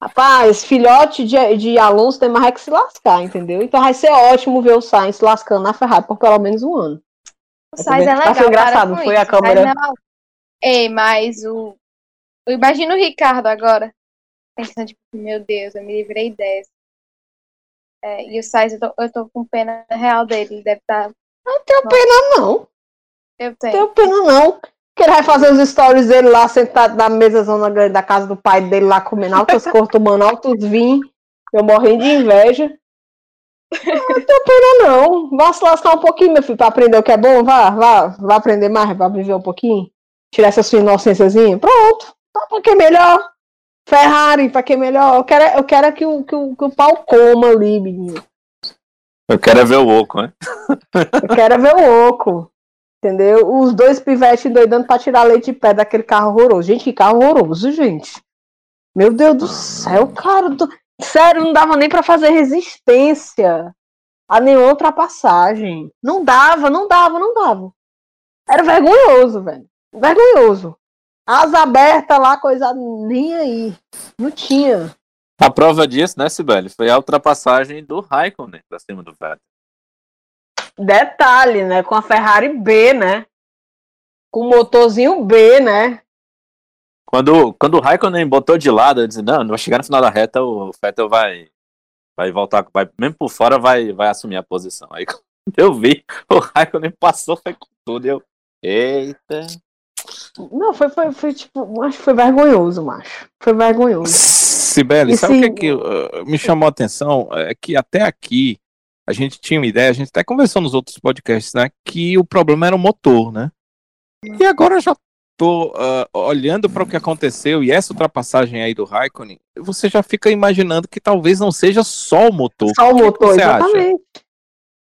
Rapaz, filhote de, de Alonso tem mais é que se lascar, entendeu? Então vai ser ótimo ver o Sainz se lascando na Ferrari por pelo menos um ano. O Sainz é Tá legal. sendo engraçado, foi a isso. câmera? Sainz não- Ei, mas o. eu Imagina o Ricardo agora. Pensando, tipo, meu Deus, eu me livrei dessa. É, e o Sainz, eu tô, eu tô com pena real dele. Ele deve estar. Não tenho pena, não. Eu Não tenho. tenho pena, não. Que ele vai fazer os stories dele lá, sentado na mesa zona grande da casa do pai dele lá, comendo altas coisas, tomando altos vinhos. Eu morrendo de inveja. Não tenho pena, não. Vá se lascar um pouquinho, meu filho, pra aprender o que é bom. Vá, vá, vá aprender mais, vá viver um pouquinho. Tirar essa sua inocênciazinha. Pronto. Tá pra que melhor? Ferrari, pra que melhor? Eu quero, eu quero que, o, que, o, que o pau coma ali, menino. Eu quero é ver o oco, né? Eu quero é ver o oco. Entendeu? Os dois pivetes doidando pra tirar leite de pé daquele carro horroroso. Gente, que carro horroroso, gente. Meu Deus do céu, cara. do- Sério, não dava nem pra fazer resistência a nenhuma ultrapassagem. Não dava, não dava, não dava. Era vergonhoso, velho. Vergonhoso. Asa aberta lá, coisa nem aí. Não tinha. A prova disso, né, Sibeli? Foi a ultrapassagem do Raikkonen pra cima do Vettel. Detalhe, né? Com a Ferrari B, né? Com o motorzinho B, né? Quando, quando o Raikkonen botou de lado, eu disse, não, não vai chegar no final da reta, o Vettel vai, vai voltar, vai, mesmo por fora vai, vai assumir a posição. Aí quando eu vi, o Raikkonen passou, foi com tudo. e Eu, eita. Não, foi, foi, foi tipo, acho que foi vergonhoso, macho. Foi vergonhoso. Sibeli, sabe o se- que, que uh, me chamou a atenção? É que até aqui a gente tinha uma ideia, a gente até conversou nos outros podcasts, né? Que o problema era o motor, né? E agora eu já tô uh, olhando para o que aconteceu e essa ultrapassagem aí do Raikkonen, você já fica imaginando que talvez não seja só o motor. Só o que motor, acha? exatamente.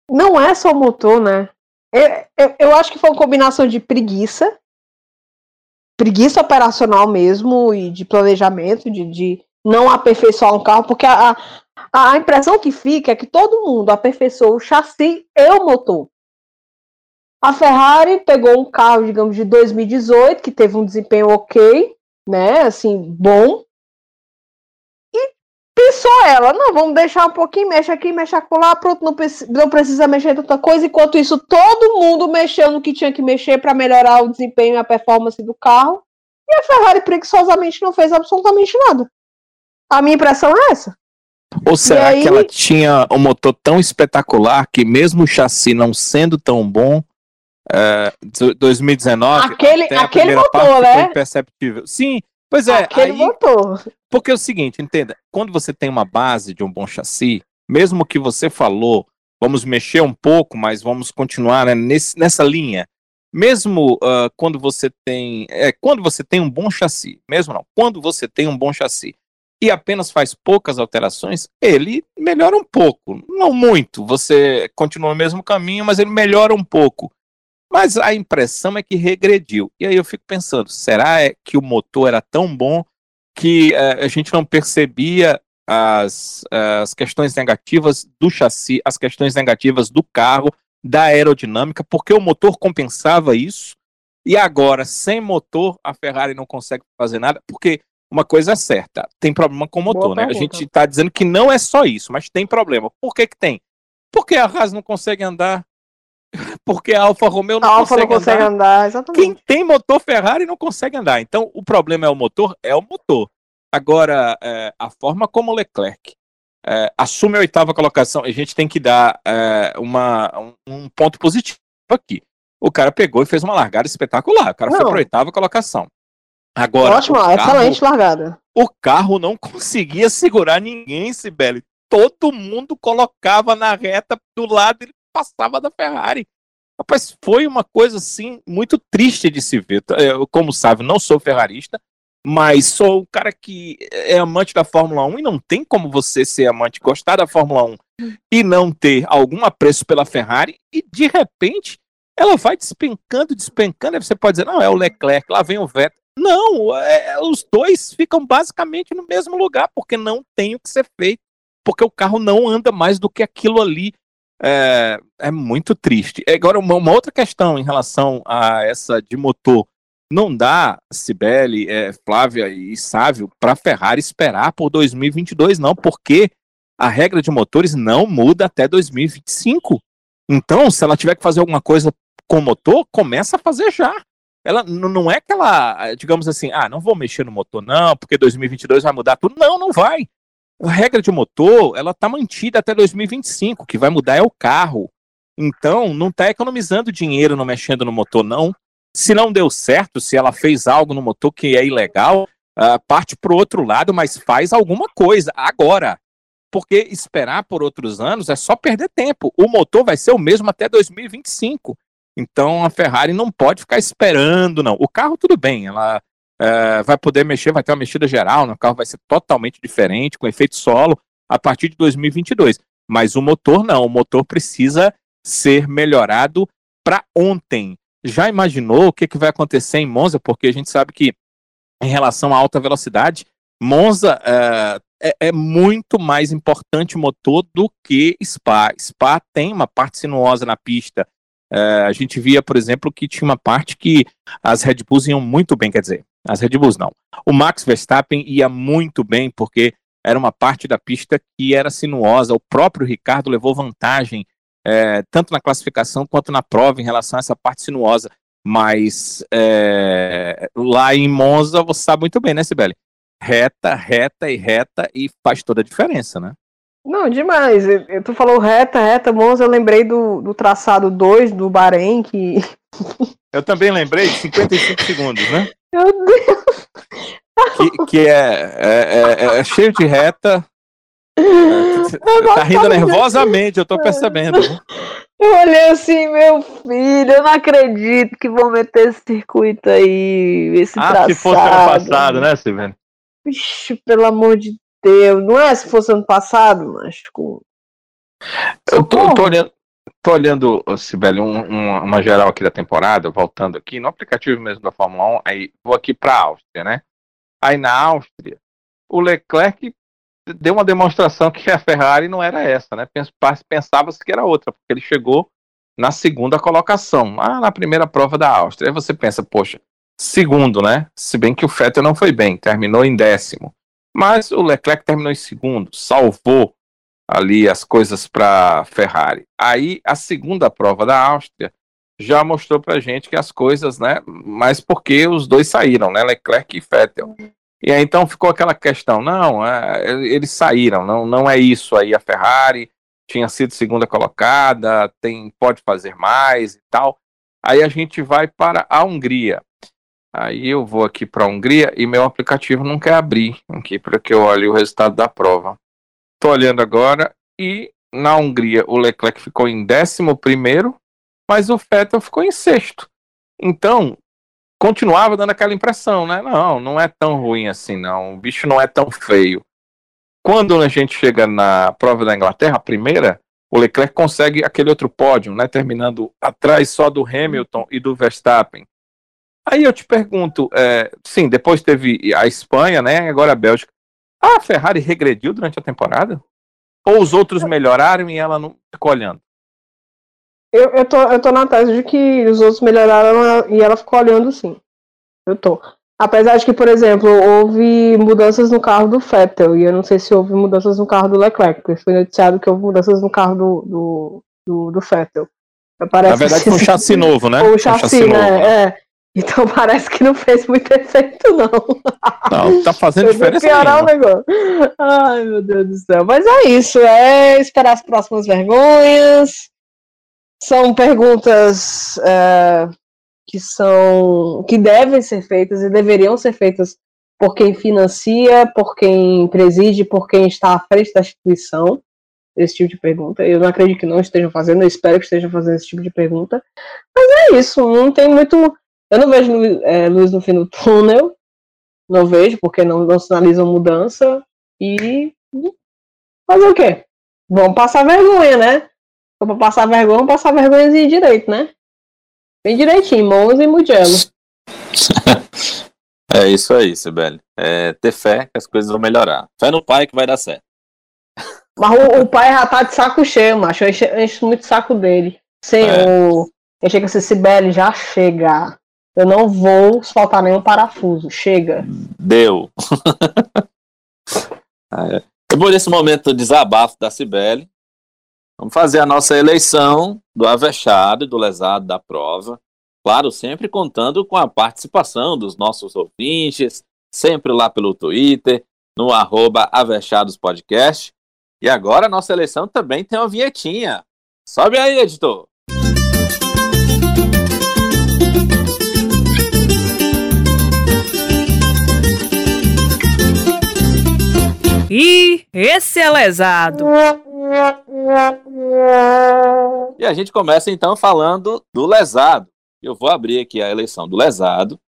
Não é só o motor, né? Eu, eu, eu acho que foi uma combinação de preguiça, preguiça operacional mesmo, e de planejamento, de, de não aperfeiçoar um carro, porque a, a, a impressão que fica é que todo mundo aperfeiçoou o chassi e o motor. A Ferrari pegou um carro, digamos, de 2018, que teve um desempenho ok, né? Assim, bom. E pensou ela, não, vamos deixar um pouquinho, mexe aqui, mexe acolá, pronto, não, não precisa mexer tanta coisa. Enquanto isso, todo mundo mexeu no que tinha que mexer para melhorar o desempenho e a performance do carro. E a Ferrari preguiçosamente não fez absolutamente nada. A minha impressão é essa. Ou será aí- que ela tinha um motor tão espetacular que mesmo o chassi não sendo tão bom, é, do- 2019, Aquele- aquele motor, né? foi imperceptível. Sim, pois é, Aquele aí, motor. porque é o seguinte, entenda, quando você tem uma base de um bom chassi, mesmo que você falou, vamos mexer um pouco, mas vamos continuar né, nesse- nessa linha. Mesmo ah, quando você tem, é, quando você tem um bom chassi, mesmo não, quando você tem um bom chassi e apenas faz poucas alterações, ele melhora um pouco, não muito. Você continua no mesmo caminho, mas ele melhora um pouco. Mas a impressão é que regrediu. E aí eu fico pensando, será é que o motor era tão bom que eh, a gente não percebia as, as questões negativas do chassi, as questões negativas do carro, da aerodinâmica, porque o motor compensava isso, e agora, sem motor, a Ferrari não consegue fazer nada, porque uma coisa é certa, tem problema com o motor, né? A gente está dizendo que não é só isso, mas tem problema. Por que que tem? Porque a Haas não consegue andar, porque a Alfa Romeo não, A Alfa consegue, não consegue andar. andar, exatamente. Quem tem motor Ferrari não consegue andar. Então, o problema é o motor? É o motor. Agora, é, a forma como o Leclerc é, assume a oitava colocação, a gente tem que dar é, uma, um, um ponto positivo aqui. O cara pegou e fez uma largada espetacular. O cara foi Não. para a oitava colocação. Agora, Ótima, carro, excelente largada. o carro não conseguia segurar ninguém, Sibeli. Todo mundo colocava na reta do lado e ele passava da Ferrari. Rapaz, foi uma coisa assim muito triste de se ver. Eu, como sabe, não sou ferrarista, mas sou um cara que é amante da Fórmula 1 e não tem como você ser amante, gostar da Fórmula 1 e não ter algum apreço pela Ferrari e de repente ela vai despencando, despencando. Aí você pode dizer, não, é o Leclerc, lá vem o Vettel. Não, é, os dois ficam basicamente no mesmo lugar, porque não tem o que ser feito, porque o carro não anda mais do que aquilo ali. É, é muito triste. Agora, uma, uma outra questão em relação a essa de motor. Não dá, Cibele, é, Flávia e Sávio, para Ferrari esperar por 2022, não, porque a regra de motores não muda até 2025. Então, se ela tiver que fazer alguma coisa com o motor, começa a fazer já. Ela não é que ela, digamos assim, ah, não vou mexer no motor não, porque 2022 vai mudar tudo. Não, não vai. A regra de motor, ela tá mantida até 2025, o que vai mudar é o carro. Então, não tá economizando dinheiro não mexendo no motor não. Se não deu certo, se ela fez algo no motor que é ilegal, ah, parte pro outro lado, mas faz alguma coisa agora. Porque esperar por outros anos é só perder tempo. O motor vai ser o mesmo até 2025. Então a Ferrari não pode ficar esperando, não. O carro, tudo bem, ela é, vai poder mexer, vai ter uma mexida geral, né? o carro vai ser totalmente diferente, com efeito solo, a partir de 2022. Mas o motor não, o motor precisa ser melhorado para ontem. Já imaginou o que, que vai acontecer em Monza? Porque a gente sabe que, em relação à alta velocidade, Monza é, é, é muito mais importante o motor do que Spa. Spa tem uma parte sinuosa na pista. É, a gente via, por exemplo, que tinha uma parte que as Red Bulls iam muito bem, quer dizer, as Red Bulls não. O Max Verstappen ia muito bem, porque era uma parte da pista que era sinuosa. O próprio Ricardo levou vantagem, é, tanto na classificação quanto na prova, em relação a essa parte sinuosa. Mas é, lá em Monza, você sabe muito bem, né, Sibeli? Reta, reta e reta, e faz toda a diferença, né? Não, demais. Eu- eu- Tu falou reta, reta, Monza, eu lembrei do, do traçado 2 do Bahrein, que. Eu também lembrei de 55 segundos, né? Meu Deus! que, que é, é, é- é cheio de reta. É, tá rindo nervosamente, eu tô percebendo. Eu olhei assim, meu filho, eu não acredito que vão meter esse circuito aí, esse Ah, traçado. se fosse ano passado, né, Silvana? Vixe, pelo amor de Deus. Não é se fosse ano passado, mas com. Eu tô, tô olhando, tô olhando, Sibeli, um- um- uma geral aqui da temporada, voltando aqui, no aplicativo mesmo da Fórmula 1, aí vou aqui pra Áustria, né? Aí na Áustria, o Leclerc deu uma demonstração que a Ferrari não era essa, né? Pens- Pensava-se que era outra, porque ele chegou na segunda colocação, lá na primeira prova da Áustria. Aí você pensa, poxa, segundo, né? Se bem que o Vettel não foi bem, terminou em décimo. Mas o Leclerc terminou em segundo, salvou ali as coisas para Ferrari. Aí a segunda prova da Áustria já mostrou pra gente que as coisas, né? Mas porque os dois saíram, né? Leclerc e Vettel. E aí então ficou aquela questão, não, é, eles saíram, não, não é isso aí a Ferrari tinha sido segunda colocada, tem pode fazer mais e tal. Aí a gente vai para a Hungria. Aí eu vou aqui para a Hungria e meu aplicativo não quer abrir aqui para que eu olhe o resultado da prova. Tô olhando agora e na Hungria o Leclerc ficou em décimo primeiro, mas o Vettel ficou em sexto. Então, continuava dando aquela impressão, né? Não, não é tão ruim assim, não. O bicho não é tão feio. Quando a gente chega na prova da Inglaterra, a primeira, o Leclerc consegue aquele outro pódio, né? Terminando atrás só do Hamilton e do Verstappen. Aí eu te pergunto, é, sim, depois teve a Espanha, né? Agora a Bélgica. A Ferrari regrediu durante a temporada? Ou os outros melhoraram e ela não ficou olhando? Eu, eu, tô, eu tô na tese de que os outros melhoraram e ela ficou olhando sim. Eu tô. Apesar de que, por exemplo, houve mudanças no carro do Vettel, e eu não sei se houve mudanças no carro do Leclerc, porque foi noticiado que houve mudanças no carro do, do, do, do Vettel. Parece Na verdade, foi um chassi novo, né? O Um chassi, novo, né? É. Então parece que não fez muito efeito, não. Não, tá fazendo diferença piorar o negócio. Ai, meu Deus do céu. Mas é isso, é esperar as próximas vergonhas. São perguntas é, que são que devem ser feitas e deveriam ser feitas por quem financia, por quem preside, por quem está à frente da instituição. Esse tipo de pergunta. Eu não acredito que não estejam fazendo, eu espero que estejam fazendo esse tipo de pergunta. Mas é isso, não tem muito. Eu não vejo lu- é, luz no fim do túnel. Não vejo, porque não, não sinalizam mudança. E. Fazer o quê? Vamos passar vergonha, né? For pra passar vergonha, vamos passar vergonhazinha direito, né? Bem direitinho, Monza e Mugello. É isso aí, Sibeli. É ter fé que as coisas vão melhorar. Fé no pai que vai dar certo. Mas o, o pai já tá de saco cheio, macho. Eu encho, eu encho muito o saco dele. Senhor, eu chego assim, Sibeli, já chega. Eu não vou soltar nenhum parafuso. Chega. Deu. É. Depois desse momento de desabafo da Cibele, vamos fazer a nossa eleição do avexado e do lesado da prova. Claro, sempre contando com a participação dos nossos ouvintes, sempre lá pelo Twitter, no arroba avechadospodcast. E agora a nossa eleição também tem uma vinhetinha. Sobe aí, editor. E esse é lesado. E a gente começa então falando do lesado. Eu vou abrir aqui a eleição do lesado,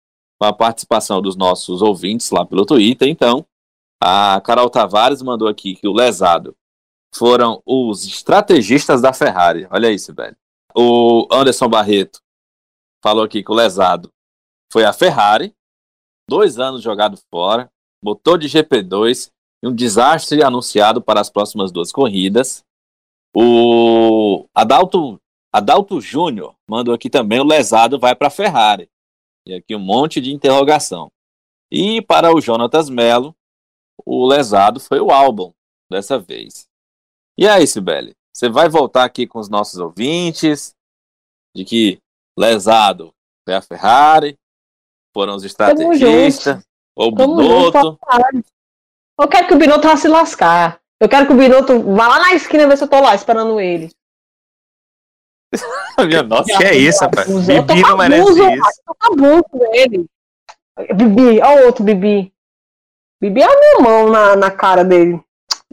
com a participação dos nossos ouvintes lá pelo Twitter. Então, a Carol Tavares mandou aqui que o lesado foram os estrategistas da Ferrari. Olha isso, velho. O Anderson Barreto falou aqui que o lesado foi a Ferrari, dois anos jogado fora, motor de GP2 e um desastre anunciado para as próximas duas corridas. O Adalto, Adalto Júnior mandou aqui também o lesado vai para a Ferrari. E aqui um monte de interrogação. E para o Jonatas Melo, o lesado foi o álbum dessa vez. E aí, Sibeli, você vai voltar aqui com os nossos ouvintes de que lesado foi a Ferrari, foram os estrategistas, ou o junto, Binotto. papai. Eu quero que o Binotto vá se lascar. Eu quero que o Binotto vá lá na esquina ver se eu tô lá esperando ele. Minha nossa, Que é isso, rapaz? Abuso. Eu tô Bibi não merece isso. rapaz. Eu tô com abuso dele. Bibi, olha o outro Bibi. Bibi é a minha mão na, na cara dele.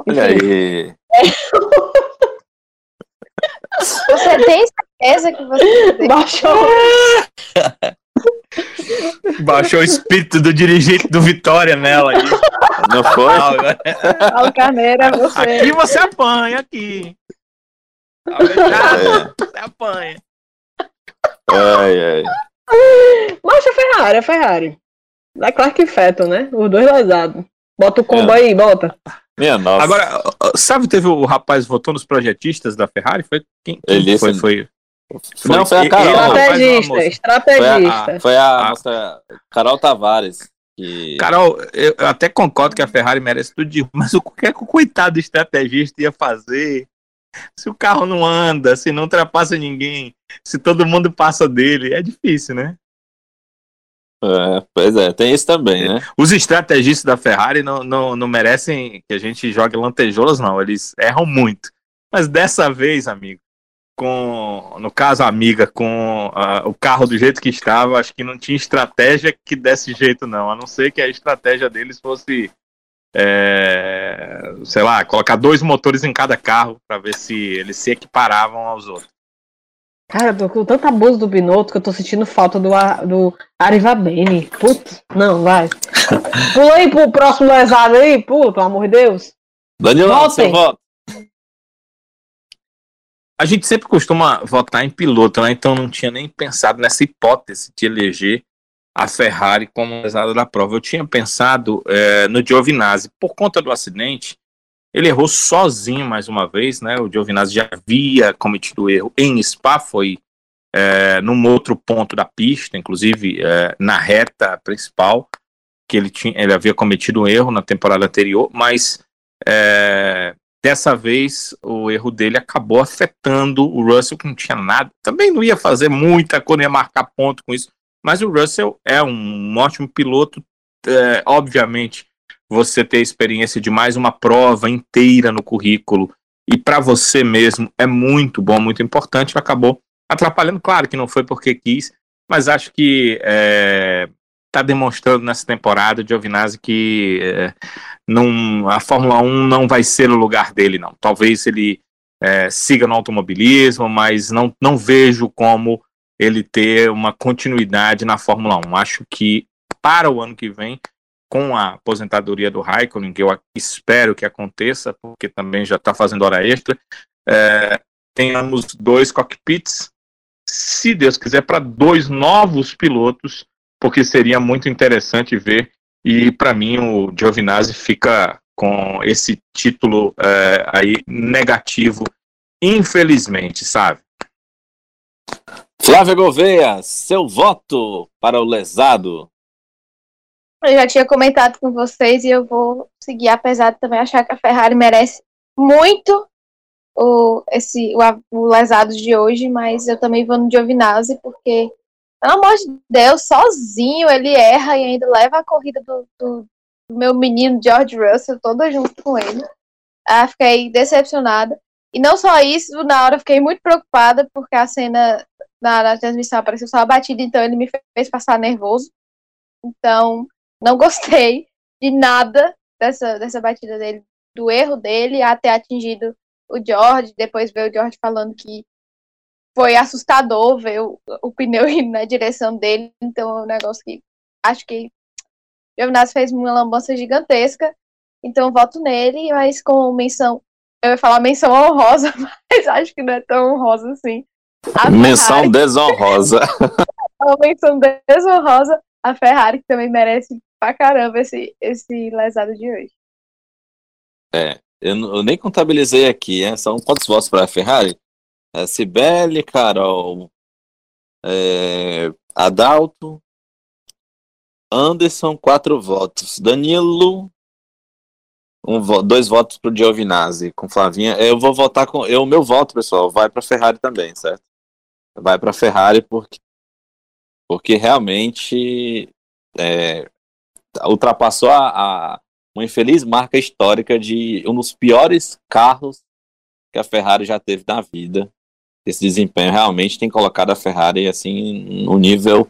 olha aí. Você tem certeza que você? Baixou. Baixou o espírito do dirigente do Vitória nela aí. Não foi? Paulo Carneiro é você. Aqui você apanha, aqui. Fechado? Você apanha. Ai, ai. Mas é Ferrari, é Ferrari. É claro que Fettel, né? Os dois lesados. Bota o combo É. aí, bota. Minha nossa. Agora, sabe, teve o rapaz votou nos projetistas da Ferrari? Foi quem? quem Ele foi, disse- foi, Não, foi a Carol. uma Estrategista, moça. foi estrategista. a, foi a Ah. nossa Carol Tavares. Que... Carol, eu, até concordo que a Ferrari merece tudo de ruim, mas o que é que o coitado do estrategista ia fazer? Se o carro não anda, se não ultrapassa ninguém, se todo mundo passa dele, é difícil, né? É, pois é, tem isso também, né? Os estrategistas da Ferrari não, não, não merecem que a gente jogue lantejoulas, não. Eles erram muito. Mas dessa vez, amigo, com, no caso, a amiga, com ah, o carro do jeito que estava, acho que não tinha estratégia que desse jeito, não. A não ser que a estratégia deles fosse, é, sei lá, colocar dois motores em cada carro para ver se eles se equiparavam aos outros. Cara, eu tô com tanto abuso do Binotto que eu tô sentindo falta do, Ar- do Ariva Bene. Putz, não, vai. Pula aí pro próximo lesado aí, pelo amor de Deus. Danilo, Voltem. seu voto. A gente sempre costuma votar em piloto, né? Então não tinha nem pensado nessa hipótese de eleger a Ferrari como lesada da prova. Eu tinha pensado é, no Giovinazzi. Por conta do acidente, ele errou sozinho mais uma vez, né? O Giovinazzi já havia cometido erro em Spa, foi é, num outro ponto da pista, inclusive é, na reta principal, que ele, tinha, ele havia cometido um erro na temporada anterior, mas é, dessa vez o erro dele acabou afetando o Russell, que não tinha nada. Também não ia fazer muita coisa, ia marcar ponto com isso, mas o Russell é um ótimo piloto, é, obviamente. Você ter experiência de mais uma prova inteira no currículo e para você mesmo é muito bom, muito importante. Acabou atrapalhando, claro que não foi porque quis, mas acho que é, está demonstrando nessa temporada Giovinazzi que é, não, a Fórmula 1 não vai ser o lugar dele, não. Talvez ele é, siga no automobilismo, mas não, não vejo como ele ter uma continuidade na Fórmula 1. Acho que para o ano que vem, com a aposentadoria do Raikkonen, que eu espero que aconteça, porque também já está fazendo hora extra, é, tenhamos dois cockpits, se Deus quiser, para dois novos pilotos porque seria muito interessante ver. E para mim o Giovinazzi fica com esse título é, aí negativo, infelizmente, sabe? Flávia Gouveia, seu voto para o lesado. Eu já tinha comentado com vocês e eu vou seguir, apesar de também achar que a Ferrari merece muito o, esse, o, o lesado de hoje, mas eu também vou no Giovinazzi, porque pelo amor de Deus, sozinho ele erra e ainda leva a corrida do, do, meu menino George Russell toda junto com ele. Ah, fiquei decepcionada. E não só isso, na hora fiquei muito preocupada, porque a cena na, na transmissão apareceu só a batida, então ele me fez passar nervoso. Então, não gostei de nada dessa, dessa batida dele, do erro dele, até atingido o George, depois ver o George falando que foi assustador ver o, o pneu indo na direção dele. Então é um negócio que acho que o Giovinazzi fez uma lambança gigantesca. Então voto nele, mas com menção. Eu ia falar menção honrosa, mas acho que não é tão honrosa assim. A menção Ferrari, desonrosa. uma menção desonrosa. A Ferrari, que também merece pra caramba esse, esse lesado de hoje. É, eu, eu nem contabilizei aqui, é, são quantos votos para a Ferrari? É, Cibele, Carol, é, Adalto, Anderson, quatro votos. Danilo, um dois votos para o Giovinazzi com Flavinha. Eu vou votar com. O meu voto, pessoal, vai para Ferrari também, certo? Vai para Ferrari porque, porque realmente é, ultrapassou a, a, uma infeliz marca histórica de um dos piores carros que a Ferrari já teve na vida esse desempenho realmente tem colocado a Ferrari assim no nível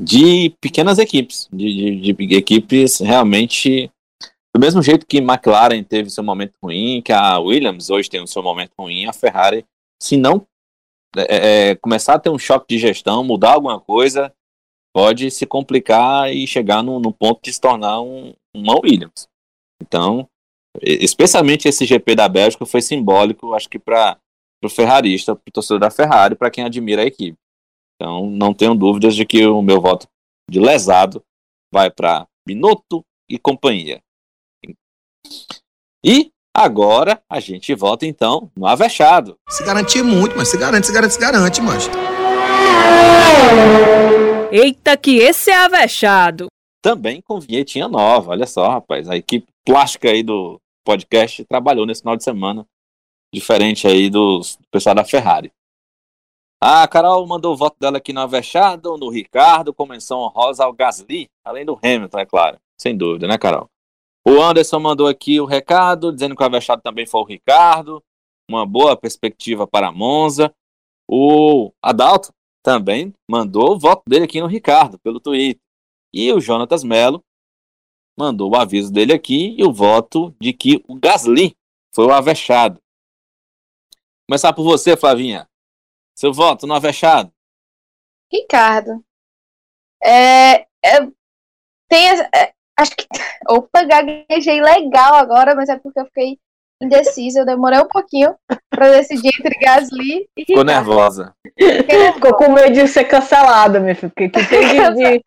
de pequenas equipes, de, de, de, equipes realmente do mesmo jeito que McLaren teve seu momento ruim, que a Williams hoje tem o seu momento ruim, a Ferrari, se não é, é, começar a ter um choque de gestão, mudar alguma coisa, pode se complicar e chegar no, no ponto de se tornar um, uma Williams. Então, especialmente esse GP da Bélgica foi simbólico, acho que para para o ferrarista, para o torcedor da Ferrari, para quem admira a equipe. Então, não tenho dúvidas de que o meu voto de lesado vai para Binotto e companhia. E agora a gente volta então no Avechado. Se garantir muito, mas se garante, se garante, se garante, mas. Eita, que esse é Avechado! Também com vinhetinha nova, olha só, rapaz. A equipe plástica aí do podcast trabalhou nesse final de semana diferente aí dos, do pessoal da Ferrari. A Carol mandou o voto dela aqui no Avechado, no Ricardo, com menção honrosa ao Gasly, além do Hamilton, é claro. Sem dúvida, né, Carol? O Anderson mandou aqui o recado, dizendo que o Avechado também foi o Ricardo. Uma boa perspectiva para a Monza. O Adalto também mandou o voto dele aqui no Ricardo, pelo Twitter. E o Jonatas Melo mandou o aviso dele aqui e o voto de que o Gasly foi o avexado. Começar por você, Flavinha. Seu voto no Avechado. Ricardo. É, é, tem, é, acho que. Opa, gaguejei legal agora, mas é porque eu fiquei indecisa. Eu demorei um pouquinho para decidir entre Gasly e Ficou nervosa. Ficou com medo de ser cancelada, meu filho. Porque que tem de, de,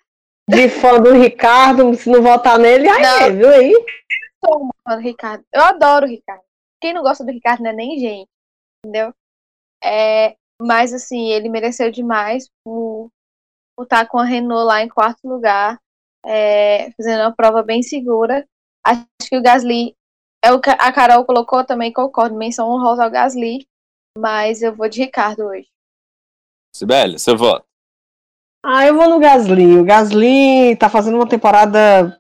de fã do Ricardo, se não votar nele, aí, Não. é, viu aí? sou um fã do Ricardo. Eu adoro o Ricardo. Quem não gosta do Ricardo não é nem gente, entendeu? É, mas assim, ele mereceu demais por estar com a Renault lá em quarto lugar, é, fazendo uma prova bem segura. Acho que o Gasly é o que a Carol colocou também, concordo, menção honrosa ao Gasly, mas eu vou de Ricardo hoje. Sibeli, seu voto. Ah, eu vou no Gasly. O Gasly tá fazendo uma temporada.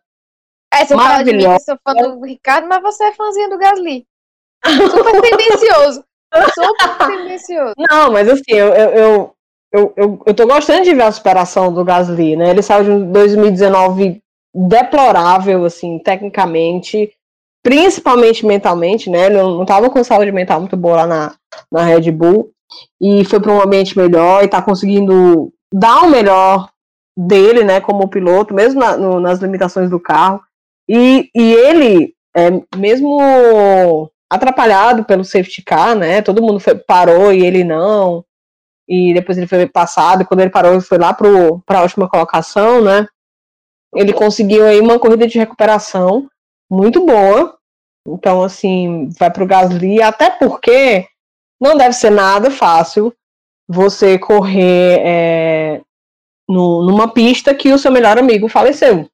É, você fala de mim que Maravilhosa. eu sou fã do Ricardo, mas você é fãzinha do Gasly. Super tendencioso. Super tendencioso. Não, mas assim, eu, eu, eu, eu, eu, tô gostando de ver a superação do Gasly, né? Ele saiu de um 2019 deplorável, assim, tecnicamente, principalmente mentalmente, né? Ele não tava com saúde mental muito boa lá na, na Red Bull. E foi para um ambiente melhor e tá conseguindo dar o melhor dele, né, como piloto, mesmo na- no- nas limitações do carro. E, e ele, é, mesmo atrapalhado pelo safety car, né, todo mundo foi- parou e ele não. E depois ele foi passado, quando ele parou, ele foi lá para a última colocação, né? Ele conseguiu aí uma corrida de recuperação muito boa. Então, assim, vai para o Gasly, até porque não deve ser nada fácil você correr é, no- numa pista que o seu melhor amigo faleceu.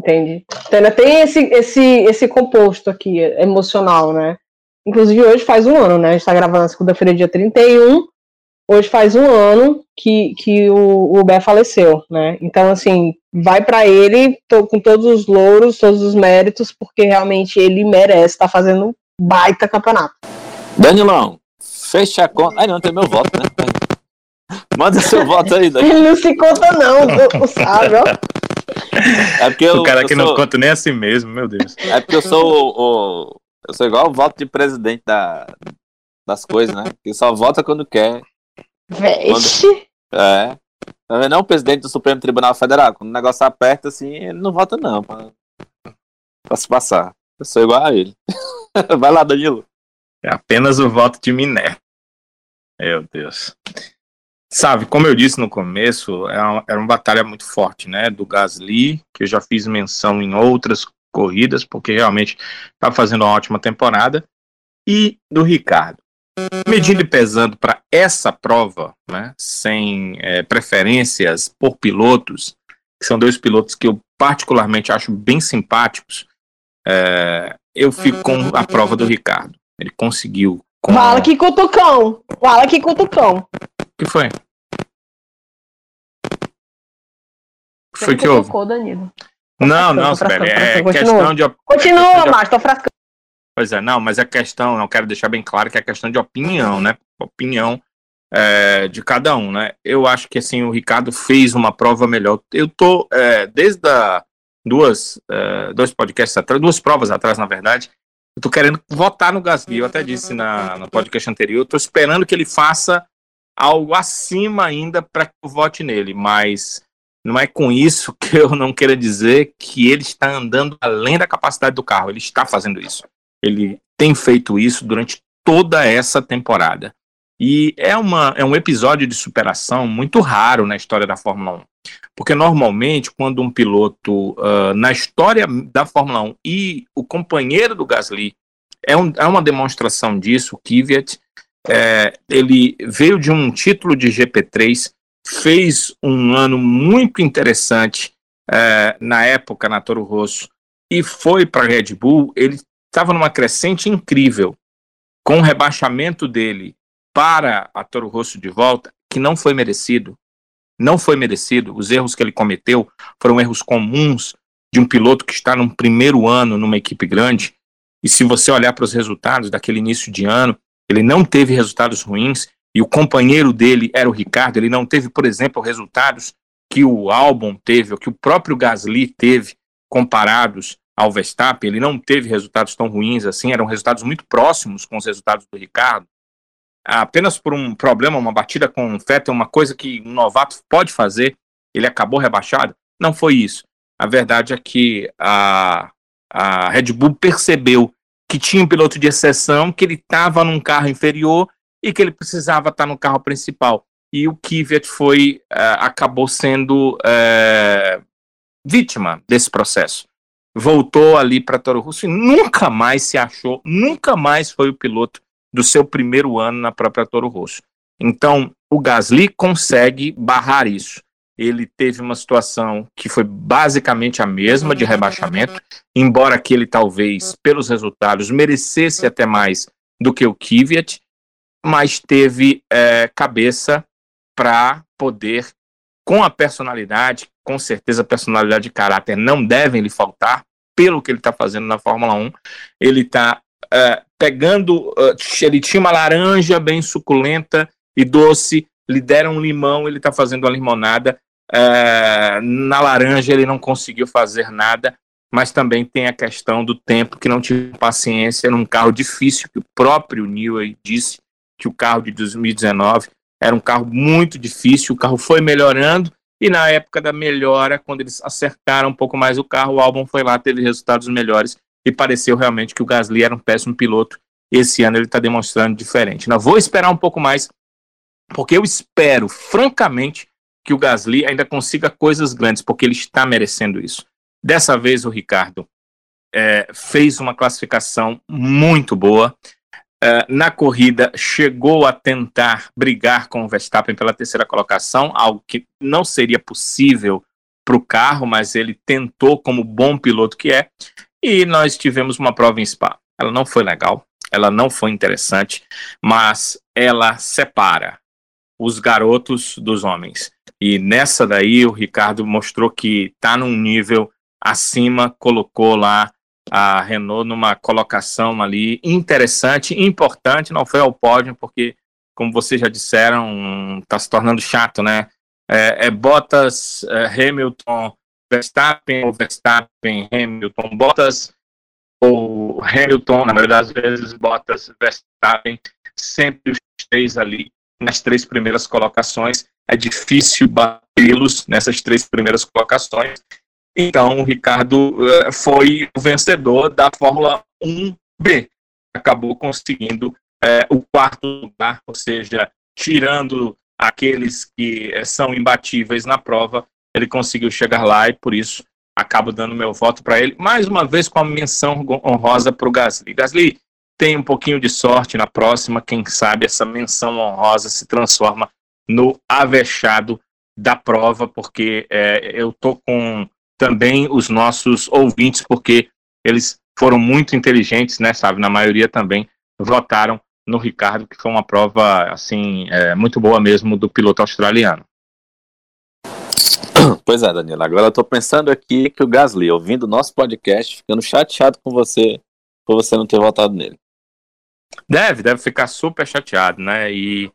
Entende? Então ainda tem esse, esse, esse composto aqui emocional, né? Inclusive hoje faz um ano, né? A gente tá gravando na segunda-feira, dia 31. Hoje faz um ano que, que o, o Bé faleceu, né? Então, assim, vai pra ele tô com todos os louros, todos os méritos, porque realmente ele merece estar fazendo um baita campeonato. Danilão, fecha a conta. Ai, não, tem meu voto, né? Manda seu voto aí, Danilo. Ele não se conta, não, o, o sábio, ó. É porque eu, o cara eu que sou, não conta nem a si mesmo, meu Deus. É porque eu sou o, o- Eu sou igual o voto de presidente da, das coisas, né? Que só vota quando quer. Vixe. É. Tá? Não o presidente do Supremo Tribunal Federal. Quando o negócio aperta assim, ele não vota, não. Pra, pra se passar. Eu sou igual a ele. Vai lá, Danilo. É apenas o voto de Miné. Meu Deus. Sabe, como eu disse no começo, é uma- era uma batalha muito forte, né? Do Gasly, que eu já fiz menção em outras corridas, porque realmente está fazendo uma ótima temporada, e do Ricardo. Medindo e pesando para essa prova, né? Sem é, preferências por pilotos, que são dois pilotos que eu particularmente acho bem simpáticos, é, eu fico com a prova do Ricardo. Ele conseguiu. Com... Fala que cutucão. Fala que cutucão. O que foi? O que foi que houve? Danilo. Não, não, Sibeli, é frascando, questão continua. de. op- Continua, de- Márcio, tô frascando. Pois é, não, mas a questão, eu quero deixar bem claro que é questão de opinião, né? Opinião é, de cada um, né? Eu acho que assim o Ricardo fez uma prova melhor. Eu tô é, desde a, duas é, dois podcasts atrás, duas provas atrás, na verdade, eu tô querendo votar no Gasly. Eu até disse na, no podcast anterior, eu tô esperando que ele faça algo acima ainda para que eu vote nele, mas não é com isso que eu não quero dizer que ele está andando além da capacidade do carro. Ele está fazendo isso. Ele tem feito isso durante toda essa temporada. E é, uma, é um episódio de superação muito raro na história da Fórmula 1. Porque normalmente, quando um piloto, ah, na história da Fórmula 1, e o companheiro do Gasly, é, um, é uma demonstração disso, o Kvyat, é, ele veio de um título de GP3, fez um ano muito interessante é, na época na Toro Rosso e foi para a Red Bull. Ele estava numa crescente incrível, com o rebaixamento dele para a Toro Rosso de volta, que não foi merecido. Não foi merecido. Os erros que ele cometeu foram erros comuns de um piloto que está num primeiro ano numa equipe grande. E se você olhar para os resultados daquele início de ano, ele não teve resultados ruins e o companheiro dele era o Ricardo. Ele não teve, por exemplo, resultados que o Albon teve, ou que o próprio Gasly teve, comparados ao Verstappen. Ele não teve resultados tão ruins assim, eram resultados muito próximos com os resultados do Ricardo. Apenas por um problema, uma batida com o Vettel, uma coisa que um novato pode fazer, ele acabou rebaixado. Não foi isso. A verdade é que a, a Red Bull percebeu que tinha um piloto de exceção, que ele estava num carro inferior e que ele precisava estar no carro principal. E o Kvyat foi, uh, acabou sendo uh, vítima desse processo. Voltou ali para Toro Rosso e nunca mais se achou, nunca mais foi o piloto do seu primeiro ano na própria Toro Rosso. Então, o Gasly consegue barrar isso. Ele teve uma situação que foi basicamente a mesma de rebaixamento, embora que ele talvez, pelos resultados, merecesse até mais do que o Kvyat, mas teve é, cabeça para poder, com a personalidade, com certeza a personalidade e caráter não devem lhe faltar, pelo que ele está fazendo na Fórmula 1. Ele está é, pegando, uh, ele tinha uma laranja bem suculenta e doce, lhe deram um limão, ele está fazendo uma limonada. Uh, na laranja ele não conseguiu fazer nada, mas também tem a questão do tempo que não tive paciência num carro difícil, que o próprio Newey disse que o carro de 2019 era um carro muito difícil, o carro foi melhorando, e na época da melhora, quando eles acertaram um pouco mais o carro, o álbum foi lá, teve resultados melhores, e pareceu realmente que o Gasly era um péssimo piloto. Esse ano ele está demonstrando diferente. Não vou esperar um pouco mais, porque eu espero, francamente, que o Gasly ainda consiga coisas grandes, porque ele está merecendo isso. Dessa vez o Ricardo é, fez uma classificação muito boa. É, na corrida chegou a tentar brigar com o Verstappen pela terceira colocação, algo que não seria possível para o carro, mas ele tentou como bom piloto que é. E nós tivemos uma prova em Spa. Ela não foi legal, ela não foi interessante, mas ela separa os garotos dos homens. E nessa daí o Ricardo mostrou que está num nível acima, colocou lá a Renault numa colocação ali interessante, importante, não foi ao pódio, porque, como vocês já disseram, está se tornando chato, né? É, é Bottas, é, Hamilton, Verstappen ou Verstappen, Hamilton, Bottas ou Hamilton, na maioria das vezes Bottas, Verstappen, sempre os três ali nas três primeiras colocações. É difícil batê-los nessas três primeiras colocações. Então, o Ricardo uh, foi o vencedor da Fórmula 1B. Acabou conseguindo uh, o quarto lugar, ou seja, tirando aqueles que uh, são imbatíveis na prova, ele conseguiu chegar lá e por isso acabo dando meu voto para ele. Mais uma vez com a menção honrosa para o Gasly. Gasly tem um pouquinho de sorte na próxima, quem sabe essa menção honrosa se transforma no avexado da prova, porque é, eu tô com também os nossos ouvintes, porque eles foram muito inteligentes, né, sabe? Na maioria também votaram no Ricardo, que foi uma prova, assim, é, muito boa mesmo do piloto australiano. Pois é, Danilo. Agora eu tô pensando aqui que o Gasly, ouvindo o nosso podcast, ficando chateado com você por você não ter votado nele. Deve, deve ficar super chateado, né? E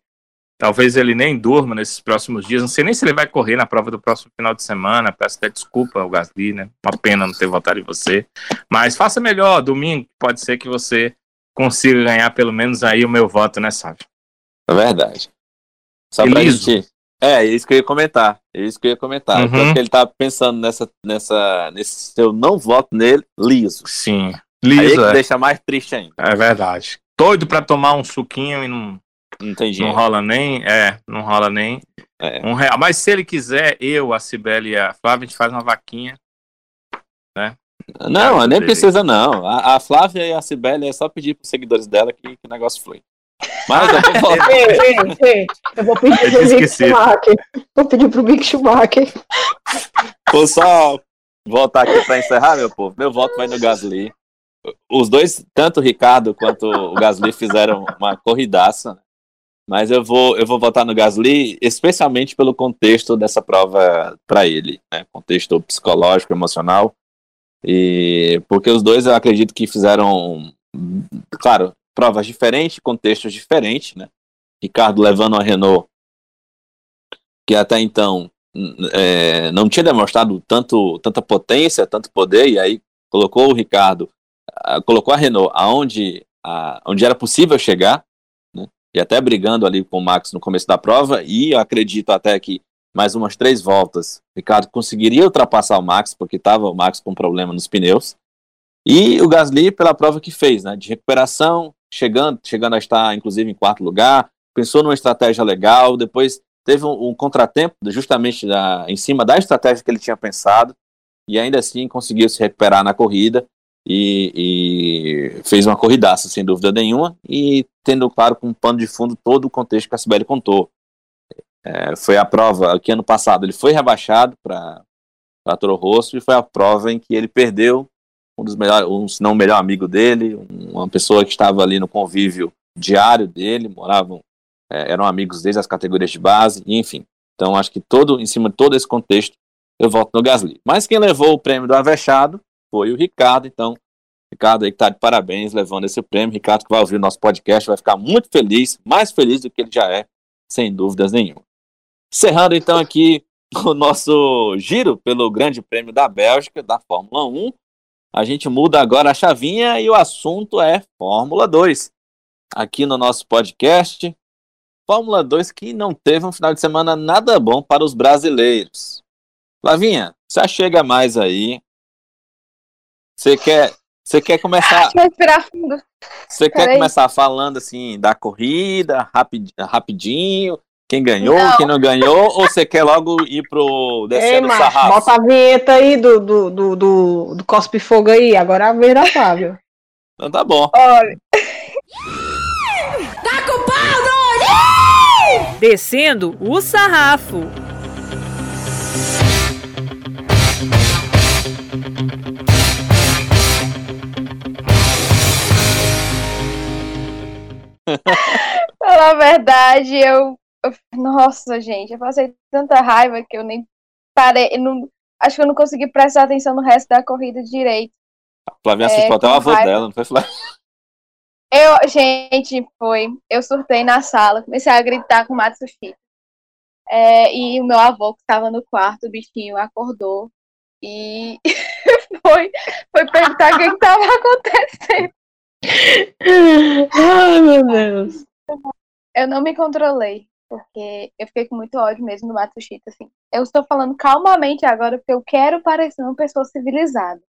talvez ele nem durma nesses próximos dias. Não sei nem se ele vai correr na prova do próximo final de semana. Peço até desculpa ao Gasly, né? Uma pena não ter votado em você. Mas faça melhor, domingo. Pode ser que você consiga ganhar pelo menos aí o meu voto, né, Sávio? É verdade. Só pra gente... É, isso que eu ia comentar. É isso que eu ia comentar. Uhum. Porque ele tá pensando nessa, nessa, nesse seu não voto nele, liso. Sim. Liso. Aí é. deixa mais triste ainda. É verdade. Doido pra tomar um suquinho e não não tem Não rola nem, é, não rola nem é. um real. Mas se ele quiser, eu, a Cibele e a Flávia, a gente faz uma vaquinha, né? Não, nem precisa não. A, a, Flávia e a Cibele é só pedir para os seguidores dela que, que o negócio flui. Mas eu vou, ei, ei, ei, eu vou pedir pro Mick Schumacher. Vou pedir pro Mick Schumacher. Vou só voltar aqui para encerrar, meu povo. Meu voto vai no Gasly. Os dois, tanto o Ricardo quanto o Gasly, fizeram uma corridaça. Né? Mas eu vou, eu vou votar no Gasly, especialmente pelo contexto dessa prova para ele, né? Contexto psicológico, emocional. E porque os dois eu acredito que fizeram, claro, provas diferentes, contextos diferentes, né? Ricardo levando a Renault, que até então é, não tinha demonstrado tanto, tanta potência, tanto poder, e aí colocou o Ricardo, colocou a Renault aonde, a, onde era possível chegar, e até brigando ali com o Max no começo da prova, e eu acredito até que mais umas três voltas, Ricardo conseguiria ultrapassar o Max, porque estava o Max com problema nos pneus. E o Gasly pela prova que fez, né, de recuperação, chegando, chegando a estar inclusive em quarto lugar, pensou numa estratégia legal, depois teve um, um contratempo justamente da, em cima da estratégia que ele tinha pensado, e ainda assim conseguiu se recuperar na corrida e, e fez uma corridaça, sem dúvida nenhuma, e tendo claro com um pano de fundo todo o contexto que a Sibeli contou. É, foi a prova que ano passado ele foi rebaixado para Toro Rosso e foi a prova em que ele perdeu um dos melhores, um, se não o melhor amigo dele, uma pessoa que estava ali no convívio diário dele, moravam, é, eram amigos desde as categorias de base, enfim. Então acho que todo, em cima de todo esse contexto, eu voto no Gasly. Mas quem levou o prêmio do Avechado foi o Ricardo, então Ricardo aí que tá de parabéns levando esse prêmio. Ricardo que vai ouvir o nosso podcast vai ficar muito feliz, mais feliz do que ele já é, sem dúvidas nenhuma. Encerrando então aqui o nosso giro pelo Grande Prêmio da Bélgica, da Fórmula 1. A gente muda agora a chavinha e o assunto é Fórmula 2. Aqui no nosso podcast, Fórmula 2 que não teve um final de semana nada bom para os brasileiros. Lavinha, você chega mais aí. Você quer, você quer começar. Respirar fundo. Você quer começar falando assim da corrida, rapid, rapidinho, quem ganhou, não. quem não ganhou, ou você quer logo ir pro descendo Ei, sarrafo? Bota a vinheta aí do, do, do, do, do Cospe Fogo aí, agora é a vez da Fábio. Então tá bom. Olha. Tá com pau, Descendo o sarrafo. Pela verdade, eu nossa, gente, eu passei tanta raiva que eu nem parei. Eu não, acho que eu não consegui prestar atenção no resto da corrida direito. A Flavinha é, assistiu até o avô dela, não foi, Flávia? Eu, gente, foi. Eu surtei na sala, comecei a gritar com o Matsushita. É, e o meu avô, que estava no quarto, o bichinho, acordou e foi, foi perguntar o que estava acontecendo. Ai, meu Deus. Eu não me controlei porque eu fiquei com muito ódio mesmo do Matsushita, assim. Eu estou falando calmamente agora porque eu quero parecer uma pessoa civilizada.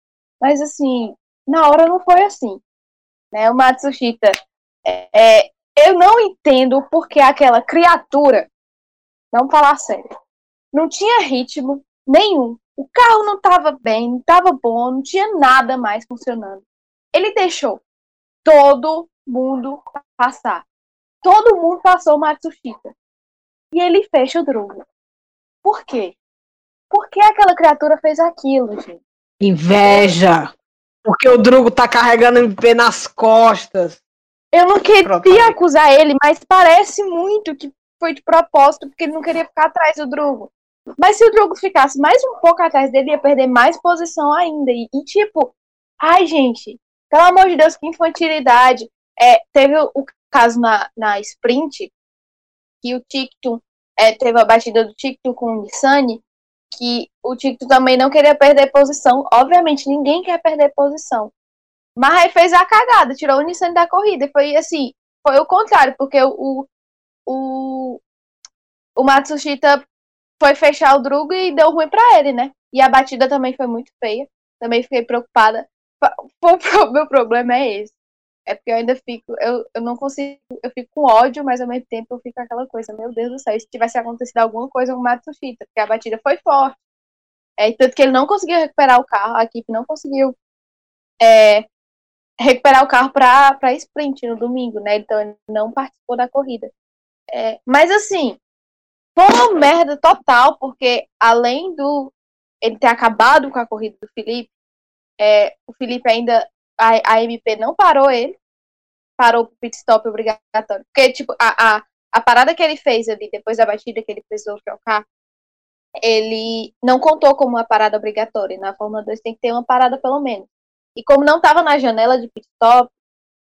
Mas, assim, na hora não foi assim. Né? O Matsushita, é, é, eu não entendo porque aquela criatura, não falar sério, não tinha ritmo nenhum. O carro não estava bem, não estava bom, não tinha nada mais funcionando. Ele deixou todo mundo passar. Todo mundo passou o Matsushita e ele fecha o Drugo. Por quê? Por que aquela criatura fez aquilo, gente? Inveja! Porque o Drugo tá carregando MP nas costas. Eu não queria acusar ele, mas parece muito que foi de propósito, porque ele não queria ficar atrás do Drugo. Mas se o Drugo ficasse mais um pouco atrás dele, ia perder mais posição ainda. E, e tipo, ai, gente, pelo amor de Deus, que infantilidade. É, teve o, o caso na, na sprint, que o Tictum é, teve a batida do Tictum com o Nissani, que o Tictum também não queria perder posição. Obviamente, ninguém quer perder posição. Mas aí fez a cagada, tirou o Nissani da corrida. Foi assim, foi o contrário, porque o, o, o Matsushita foi fechar o Drugo e deu ruim para ele, né? E a batida também foi muito feia. Também fiquei preocupada. O meu problema é esse. É porque eu ainda fico, eu, eu não consigo, eu fico com ódio, mas ao mesmo tempo eu fico aquela coisa, meu Deus do céu, se tivesse acontecido alguma coisa com o Matsushita, porque a batida foi forte. É, tanto que ele não conseguiu recuperar o carro, a equipe não conseguiu é, recuperar o carro para sprint no domingo, né? Então ele não participou da corrida. É, mas assim, foi uma merda total, porque além do ele ter acabado com a corrida do Felipe, é, o Felipe ainda a, a MP não parou ele, parou o pit stop obrigatório. Porque, tipo, a, a, a parada que ele fez ali, depois da batida que ele precisou trocar, ele não contou como uma parada obrigatória. Na Fórmula 2 tem que ter uma parada pelo menos. E como não estava na janela de pit stop,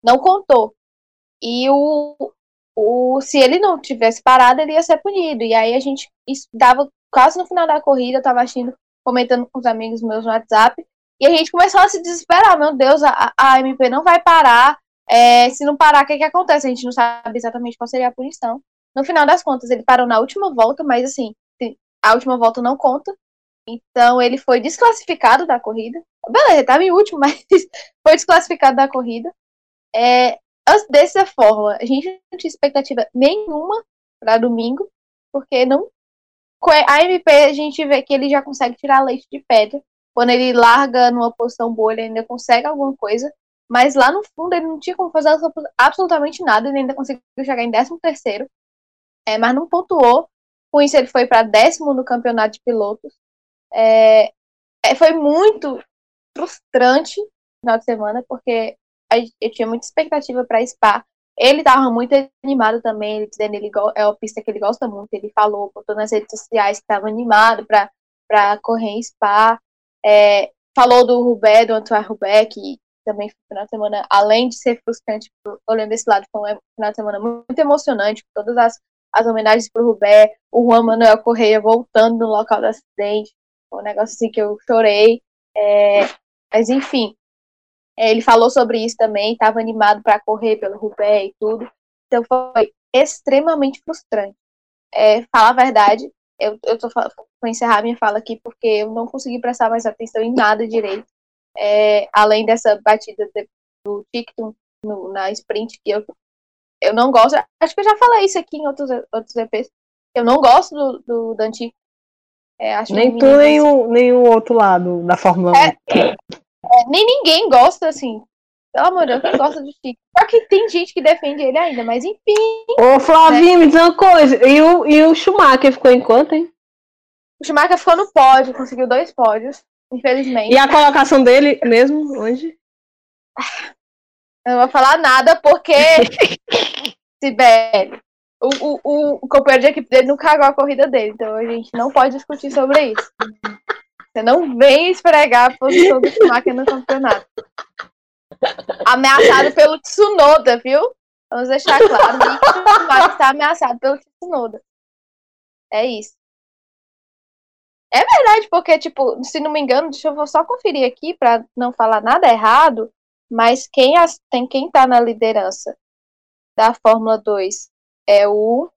não contou. E o, o, se ele não tivesse parado, ele ia ser punido. E aí a gente dava quase no final da corrida, eu tava assistindo, comentando com os amigos meus no WhatsApp, e a gente começou a se desesperar, meu Deus, a, a MP não vai parar. É, se não parar, o que, que acontece? A gente não sabe exatamente qual seria a punição. No final das contas, ele parou na última volta, mas assim, a última volta não conta. Então ele foi desclassificado da corrida. Beleza, ele estava em último, mas foi desclassificado da corrida. É, dessa forma, a gente não tinha expectativa nenhuma para domingo, porque não. A MP a gente vê que ele já consegue tirar leite de pedra quando ele larga numa posição boa, ele ainda consegue alguma coisa, mas lá no fundo ele não tinha como fazer absolutamente nada, ele ainda conseguiu chegar em 13 terceiro, é, mas não pontuou, com isso ele foi para décimo no campeonato de pilotos, é, é, foi muito frustrante no final de semana, porque eu tinha muita expectativa para Spa, ele estava muito animado também, ele dizendo ele é uma pista que ele gosta muito. Ele falou por todas as redes sociais que estava animado para correr em Spa. É, falou do Rubé, do Antoine Rubé, que também foi um final de semana, além de ser frustrante, olhando desse lado, foi um final de semana muito emocionante, todas as, as homenagens para o Rubé, o Juan Manuel Correia voltando no local do acidente, foi um negócio assim que eu chorei. É, mas enfim, é, ele falou sobre isso também, estava animado para correr pelo Rubé e tudo. Então foi extremamente frustrante. É, falar a verdade, eu, eu tô vou encerrar minha fala aqui porque eu não consegui prestar mais atenção em nada direito. É, além dessa batida de, do TikTok na sprint, que eu, eu não gosto. Acho que eu já falei isso aqui em outros, outros EPs. Eu não gosto do, do. É, nem tu, nem o, nem o outro lado da Fórmula 1. É, é, nem ninguém gosta, assim. Pelo amor de Deus, quem gosta do Chico? Só que tem gente que defende ele ainda, mas enfim. Ô, Flavinho, né? me diz uma coisa. E o, e o Schumacher ficou em quanto, hein? O Schumacher ficou no pódio, conseguiu dois pódios, infelizmente. E a colocação dele mesmo, onde? Eu não vou falar nada, porque. Sibeli. O, o, o, companheiro de equipe dele não cagou a corrida dele, então a gente não pode discutir sobre isso. Você não vem esfregar a posição do Schumacher no campeonato. Ameaçado pelo Tsunoda, viu? Vamos deixar claro. O Schumacher está ameaçado pelo Tsunoda. É isso. É verdade, porque, tipo, se não me engano, deixa eu só conferir aqui para não falar nada errado, mas quem as, tem quem tá na liderança da Fórmula 2 é o.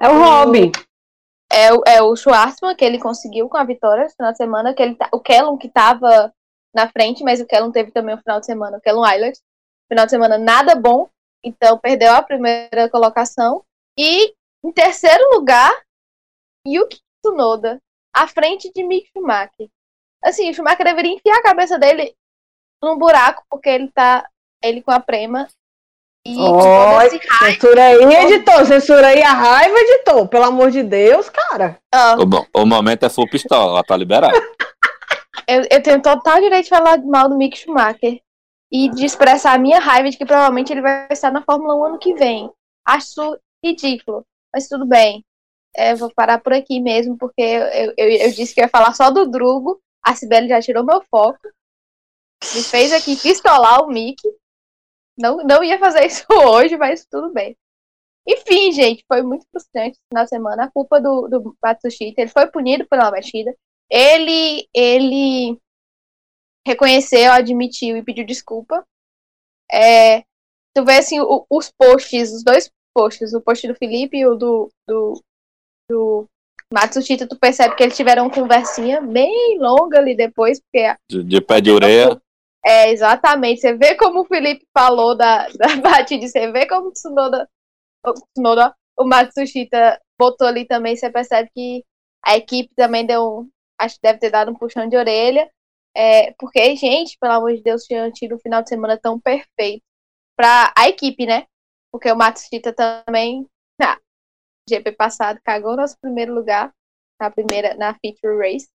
É o, Robin é, o, é o Schwartzman, que ele conseguiu com a vitória no final de semana, que ele, tá, o Kellum que estava na frente, mas o Kellum teve também o final de semana, o Kellum Eilert, final de semana nada bom, então perdeu a primeira colocação. E em terceiro lugar, Yuki Tsunoda, à frente de Mick Schumacher. Assim, o Schumacher deveria enfiar a cabeça dele num buraco, porque ele tá ele com a prema Oi, censura aí, editor. Censura aí a raiva, editor. Pelo amor de Deus, cara. O, o, momento é full pistola, ela tá liberada. eu, eu tenho total direito de falar mal do Mick Schumacher e de expressar a minha raiva de que provavelmente ele vai estar na Fórmula 1 ano que vem. Acho ridículo, mas tudo bem. É, vou parar por aqui mesmo, porque eu, eu, eu, disse que ia falar só do Drugo. A Sibeli já tirou meu foco. Me fez aqui pistolar o Mick. Não, não ia fazer isso hoje, mas tudo bem. Enfim, gente, foi muito frustrante na semana. A culpa do, do Matsushita, ele foi punido pela batida. Ele, ele reconheceu, admitiu e pediu desculpa. É, tu vê assim o, os posts, os dois posts, o post do Felipe e o do, do, do Matsushita, tu percebe que eles tiveram uma conversinha bem longa ali depois, porque de, de pé de orelha. É, exatamente. Você vê como o Felipe falou da, da batida, você vê como o Tsunoda, o, Tsunoda, o Matsushita botou ali também, você percebe que a equipe também deu, acho que deve ter dado um puxão de orelha, é, porque, gente, pelo amor de Deus, tinha tido um final de semana tão perfeito para a equipe, né? Porque o Matsushita também, na GP passado, cagou nosso primeiro lugar na primeira, na feature race.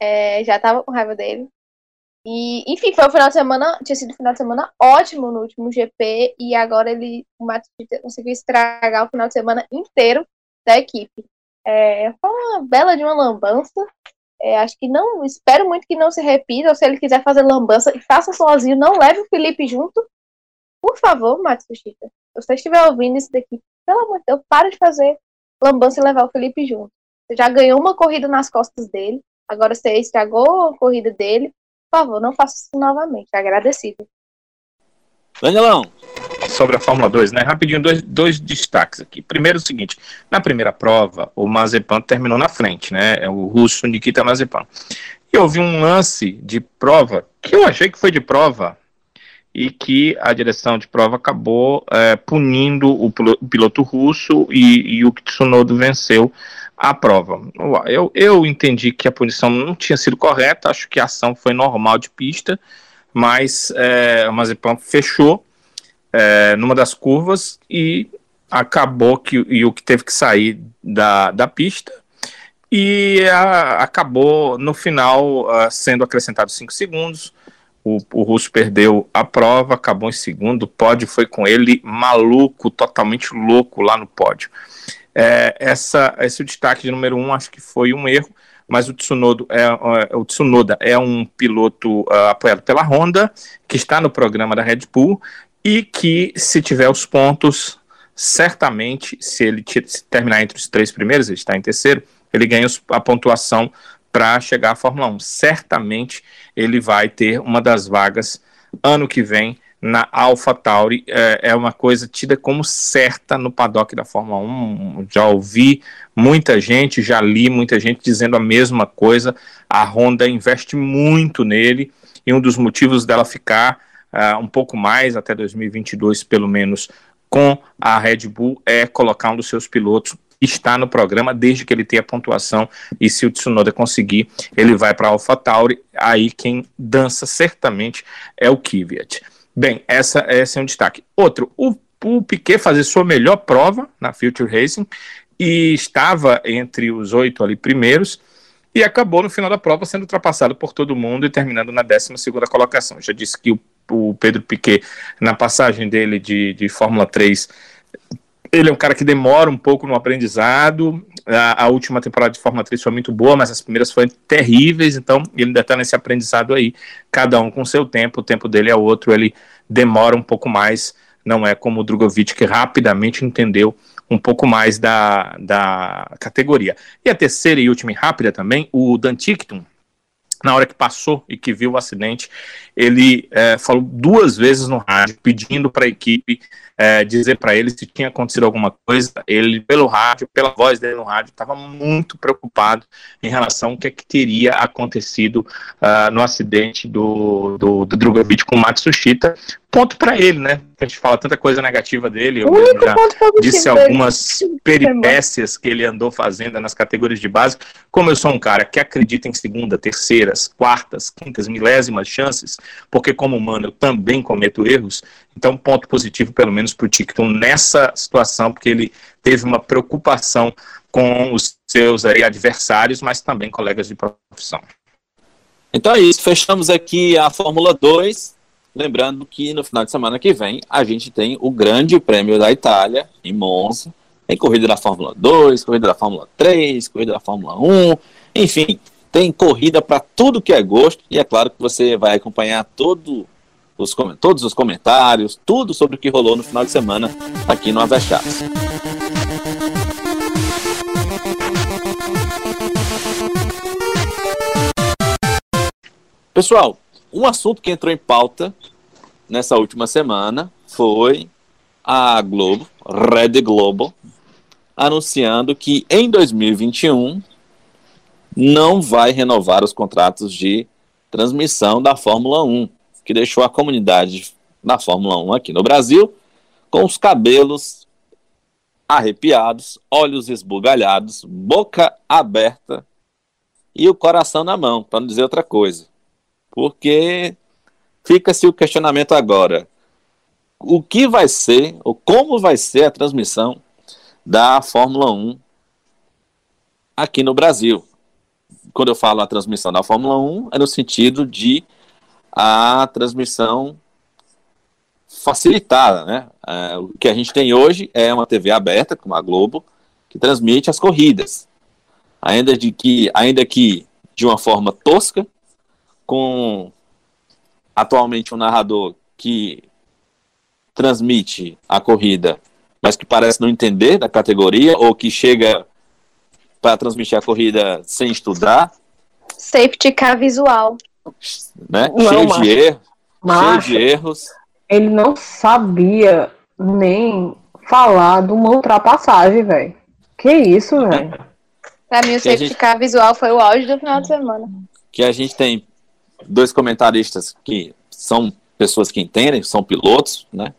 É, já tava com raiva dele. E, enfim, foi um final de semana, tinha sido um final de semana ótimo no último GP, e agora ele, o Matsushita conseguiu estragar o final de semana inteiro da equipe. É, foi uma bela de uma lambança. É, acho que não, espero muito que não se repita, ou se ele quiser fazer lambança, faça sozinho, não leve o Felipe junto. Por favor, Matsushita, se você estiver ouvindo isso daqui, pelo amor de Deus, para de fazer lambança e levar o Felipe junto. Você já ganhou uma corrida nas costas dele, agora você estragou a corrida dele, por favor, não faça isso novamente. Agradecido. Danielão. Sobre a Fórmula 2, né? Rapidinho, dois, dois destaques aqui. Primeiro, o seguinte: na primeira prova, o Mazepan terminou na frente, né? É o russo Nikita Mazepan. E houve um lance de prova que eu achei que foi de prova e que a direção de prova acabou é, punindo o, piloto russo e, e o Tsunoda venceu a prova. Eu, eu entendi que a punição não tinha sido correta, acho que a ação foi normal de pista, mas é, o Mazepin fechou é, numa das curvas e acabou que o que teve que sair da, da pista e a, acabou no final a, sendo acrescentado 5 segundos. O, o russo perdeu a prova, acabou em segundo. O pódio foi com ele, maluco, totalmente louco lá no pódio. É, essa, esse destaque de número um, acho que foi um erro, mas o Tsunoda é, é o Tsunoda é um piloto uh, apoiado pela Honda, que está no programa da Red Bull e que, se tiver os pontos, certamente, se ele se terminar entre os três primeiros, ele está em terceiro, ele ganha a pontuação para chegar à Fórmula 1. Certamente ele vai ter uma das vagas ano que vem na AlphaTauri. É, é uma coisa tida como certa no paddock da Fórmula 1. Já ouvi muita gente, já li muita gente dizendo a mesma coisa. A Honda investe muito nele e um dos motivos dela ficar uh, um pouco mais até 2022, pelo menos, com a Red Bull é colocar um dos seus pilotos está no programa desde que ele tenha pontuação e se o Tsunoda conseguir, ele vai para AlphaTauri, aí quem dança certamente é o Kvyat. Bem, essa, esse é um destaque. Outro, o, o Piquet fazer sua melhor prova na Future Racing e estava entre os oito ali primeiros e acabou no final da prova sendo ultrapassado por todo mundo e terminando na 12 segunda colocação. Já disse que o, o Pedro Piquet, na passagem dele de, de Fórmula 3, ele é um cara que demora um pouco no aprendizado. A, a, última temporada de Fórmula 3 foi muito boa, mas as primeiras foram terríveis, então ele ainda está nesse aprendizado aí, cada um com seu tempo, o tempo dele é outro, ele demora um pouco mais, não é como o Drogovic, que rapidamente entendeu um pouco mais da, da categoria. E a terceira e última e rápida também, o Dan Tickton, na hora que passou e que viu o acidente, ele é, falou duas vezes no rádio, pedindo para a equipe é, dizer para ele se tinha acontecido alguma coisa. Ele, pelo rádio, pela voz dele no rádio, estava muito preocupado em relação ao que, é que teria acontecido uh, no acidente do, do, do Drogovic com o Matsushita. Ponto para ele, né? A gente fala tanta coisa negativa dele. Eu já disse algumas peripécias que ele andou fazendo nas categorias de base. Como eu sou um cara que acredita em segunda, terceiras, quartas, quintas, milésimas chances, porque como humano eu também cometo erros, então ponto positivo pelo menos para o Ticton nessa situação, porque ele teve uma preocupação com os seus aí, adversários, mas também colegas de profissão. Então é isso, fechamos aqui a Fórmula 2. Lembrando que no final de semana que vem a gente tem o Grande Prêmio da Itália, em Monza. Tem corrida da Fórmula 2, corrida da Fórmula 3, corrida da Fórmula 1, enfim, tem corrida para tudo que é gosto. E é claro que você vai acompanhar todo os, todos os comentários, tudo sobre o que rolou no final de semana aqui no Avechados. Pessoal, um assunto que entrou em pauta nessa última semana foi a Globo, Red Globo, anunciando que em 2021 não vai renovar os contratos de transmissão da Fórmula 1, que deixou a comunidade da Fórmula 1 aqui no Brasil com os cabelos arrepiados, olhos esbugalhados, boca aberta e o coração na mão, para não dizer outra coisa. Porque fica-se o questionamento agora: o que vai ser, ou como vai ser a transmissão da Fórmula 1 aqui no Brasil? Quando eu falo a transmissão da Fórmula 1, é no sentido de a transmissão facilitada, né? É, o que a gente tem hoje é uma TV aberta, como a Globo, que transmite as corridas, ainda de que, ainda que de uma forma tosca, com atualmente um narrador que transmite a corrida, mas que parece não entender da categoria ou que chega para transmitir a corrida sem estudar. Safety car visual. Né? Não, cheio, macho, de erro, macho, cheio de erros. Ele não sabia nem falar de uma ultrapassagem, velho. Que isso, velho? Pra mim, o safety gente... car visual foi o auge do final de semana. Que a gente tem dois comentaristas que são pessoas que entendem, são pilotos, né?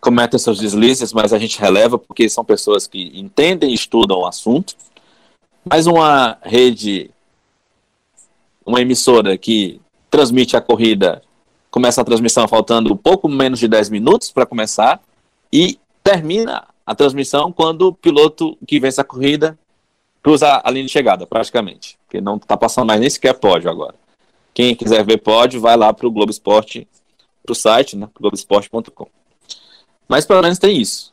Cometem seus deslizes, mas a gente releva porque são pessoas que entendem e estudam o assunto. Mas uma rede, uma emissora que transmite a corrida, começa a transmissão faltando pouco menos de 10 minutos para começar e termina a transmissão quando o piloto que vence a corrida cruza a linha de chegada, praticamente. Porque não está passando mais nem sequer pódio agora. Quem quiser ver pódio, vai lá para o Globo Esporte, para o site, né, globoesporte.com. Mas pelo menos tem isso.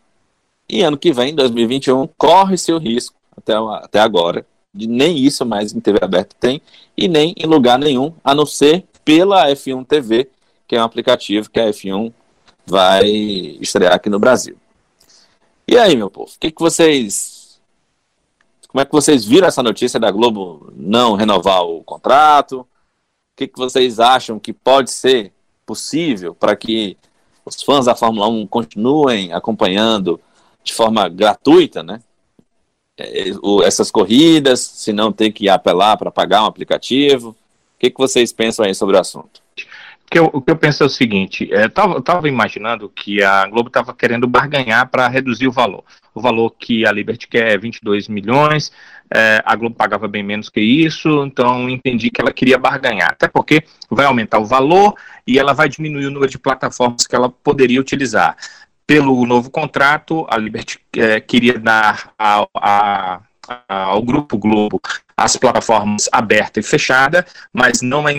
E ano que vem, 2021, corre-se o risco, até, até agora, de nem isso mais em TV aberta tem, e nem em lugar nenhum, a não ser pela F1 TV, que é um aplicativo que a F1 vai estrear aqui no Brasil. E aí, meu povo, o que, que vocês. Como é que vocês viram essa notícia da Globo não renovar o contrato? O que, que vocês acham que pode ser possível para que os fãs da Fórmula 1 continuem acompanhando de forma gratuita, né? É, essas corridas, se não ter que apelar para pagar um aplicativo. O que, que vocês pensam aí sobre o assunto? que eu, o que eu penso é o seguinte: estava é, imaginando que a Globo estava querendo barganhar para reduzir o valor. O valor que a Liberty quer é 22 milhões, é, a Globo pagava bem menos que isso, então entendi que ela queria barganhar, até porque vai aumentar o valor e ela vai diminuir o número de plataformas que ela poderia utilizar. Pelo novo contrato, a Liberty é, queria dar a, a, a, ao Grupo Globo as plataformas aberta e fechada, mas não a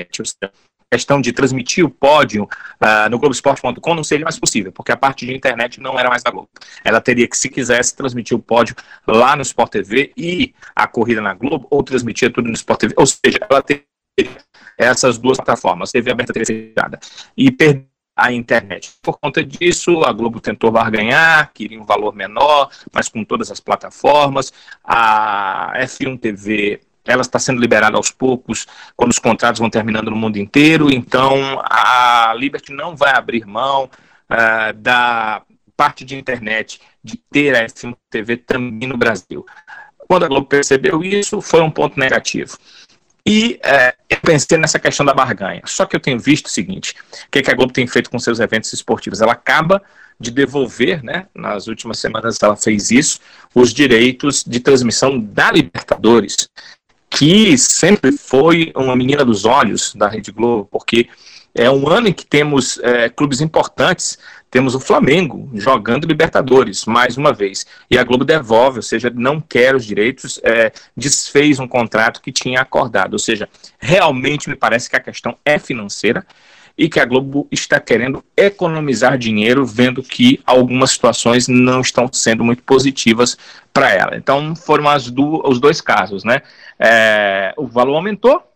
a questão de transmitir o pódio uh, no Globoesporte.com não seria mais possível, porque a parte de internet não era mais da Globo. Ela teria que, se quisesse, transmitir o pódio lá no Sport TV e a corrida na Globo, ou transmitir tudo no Sport TV. Ou seja, ela teria essas duas plataformas, TV aberta e TV fechada. E perder a internet. Por conta disso, a Globo tentou barganhar, queria um valor menor, mas com todas as plataformas. A F1 TV ela está sendo liberada aos poucos, quando os contratos vão terminando no mundo inteiro, então a Liberty não vai abrir mão uh, da parte de internet de ter a F1 TV também no Brasil. Quando a Globo percebeu isso, foi um ponto negativo. E é, eu pensei nessa questão da barganha. Só que eu tenho visto o seguinte: o que, que a Globo tem feito com seus eventos esportivos? Ela acaba de devolver, né, nas últimas semanas ela fez isso, os direitos de transmissão da Libertadores que sempre foi uma menina dos olhos da Rede Globo, porque é um ano em que temos é, clubes importantes, temos o Flamengo jogando Libertadores, mais uma vez, e a Globo devolve, ou seja, não quer os direitos, é, desfez um contrato que tinha acordado, ou seja, realmente me parece que a questão é financeira, e que a Globo está querendo economizar dinheiro, vendo que algumas situações não estão sendo muito positivas para ela. Então foram as do, os dois casos, né? É, o valor aumentou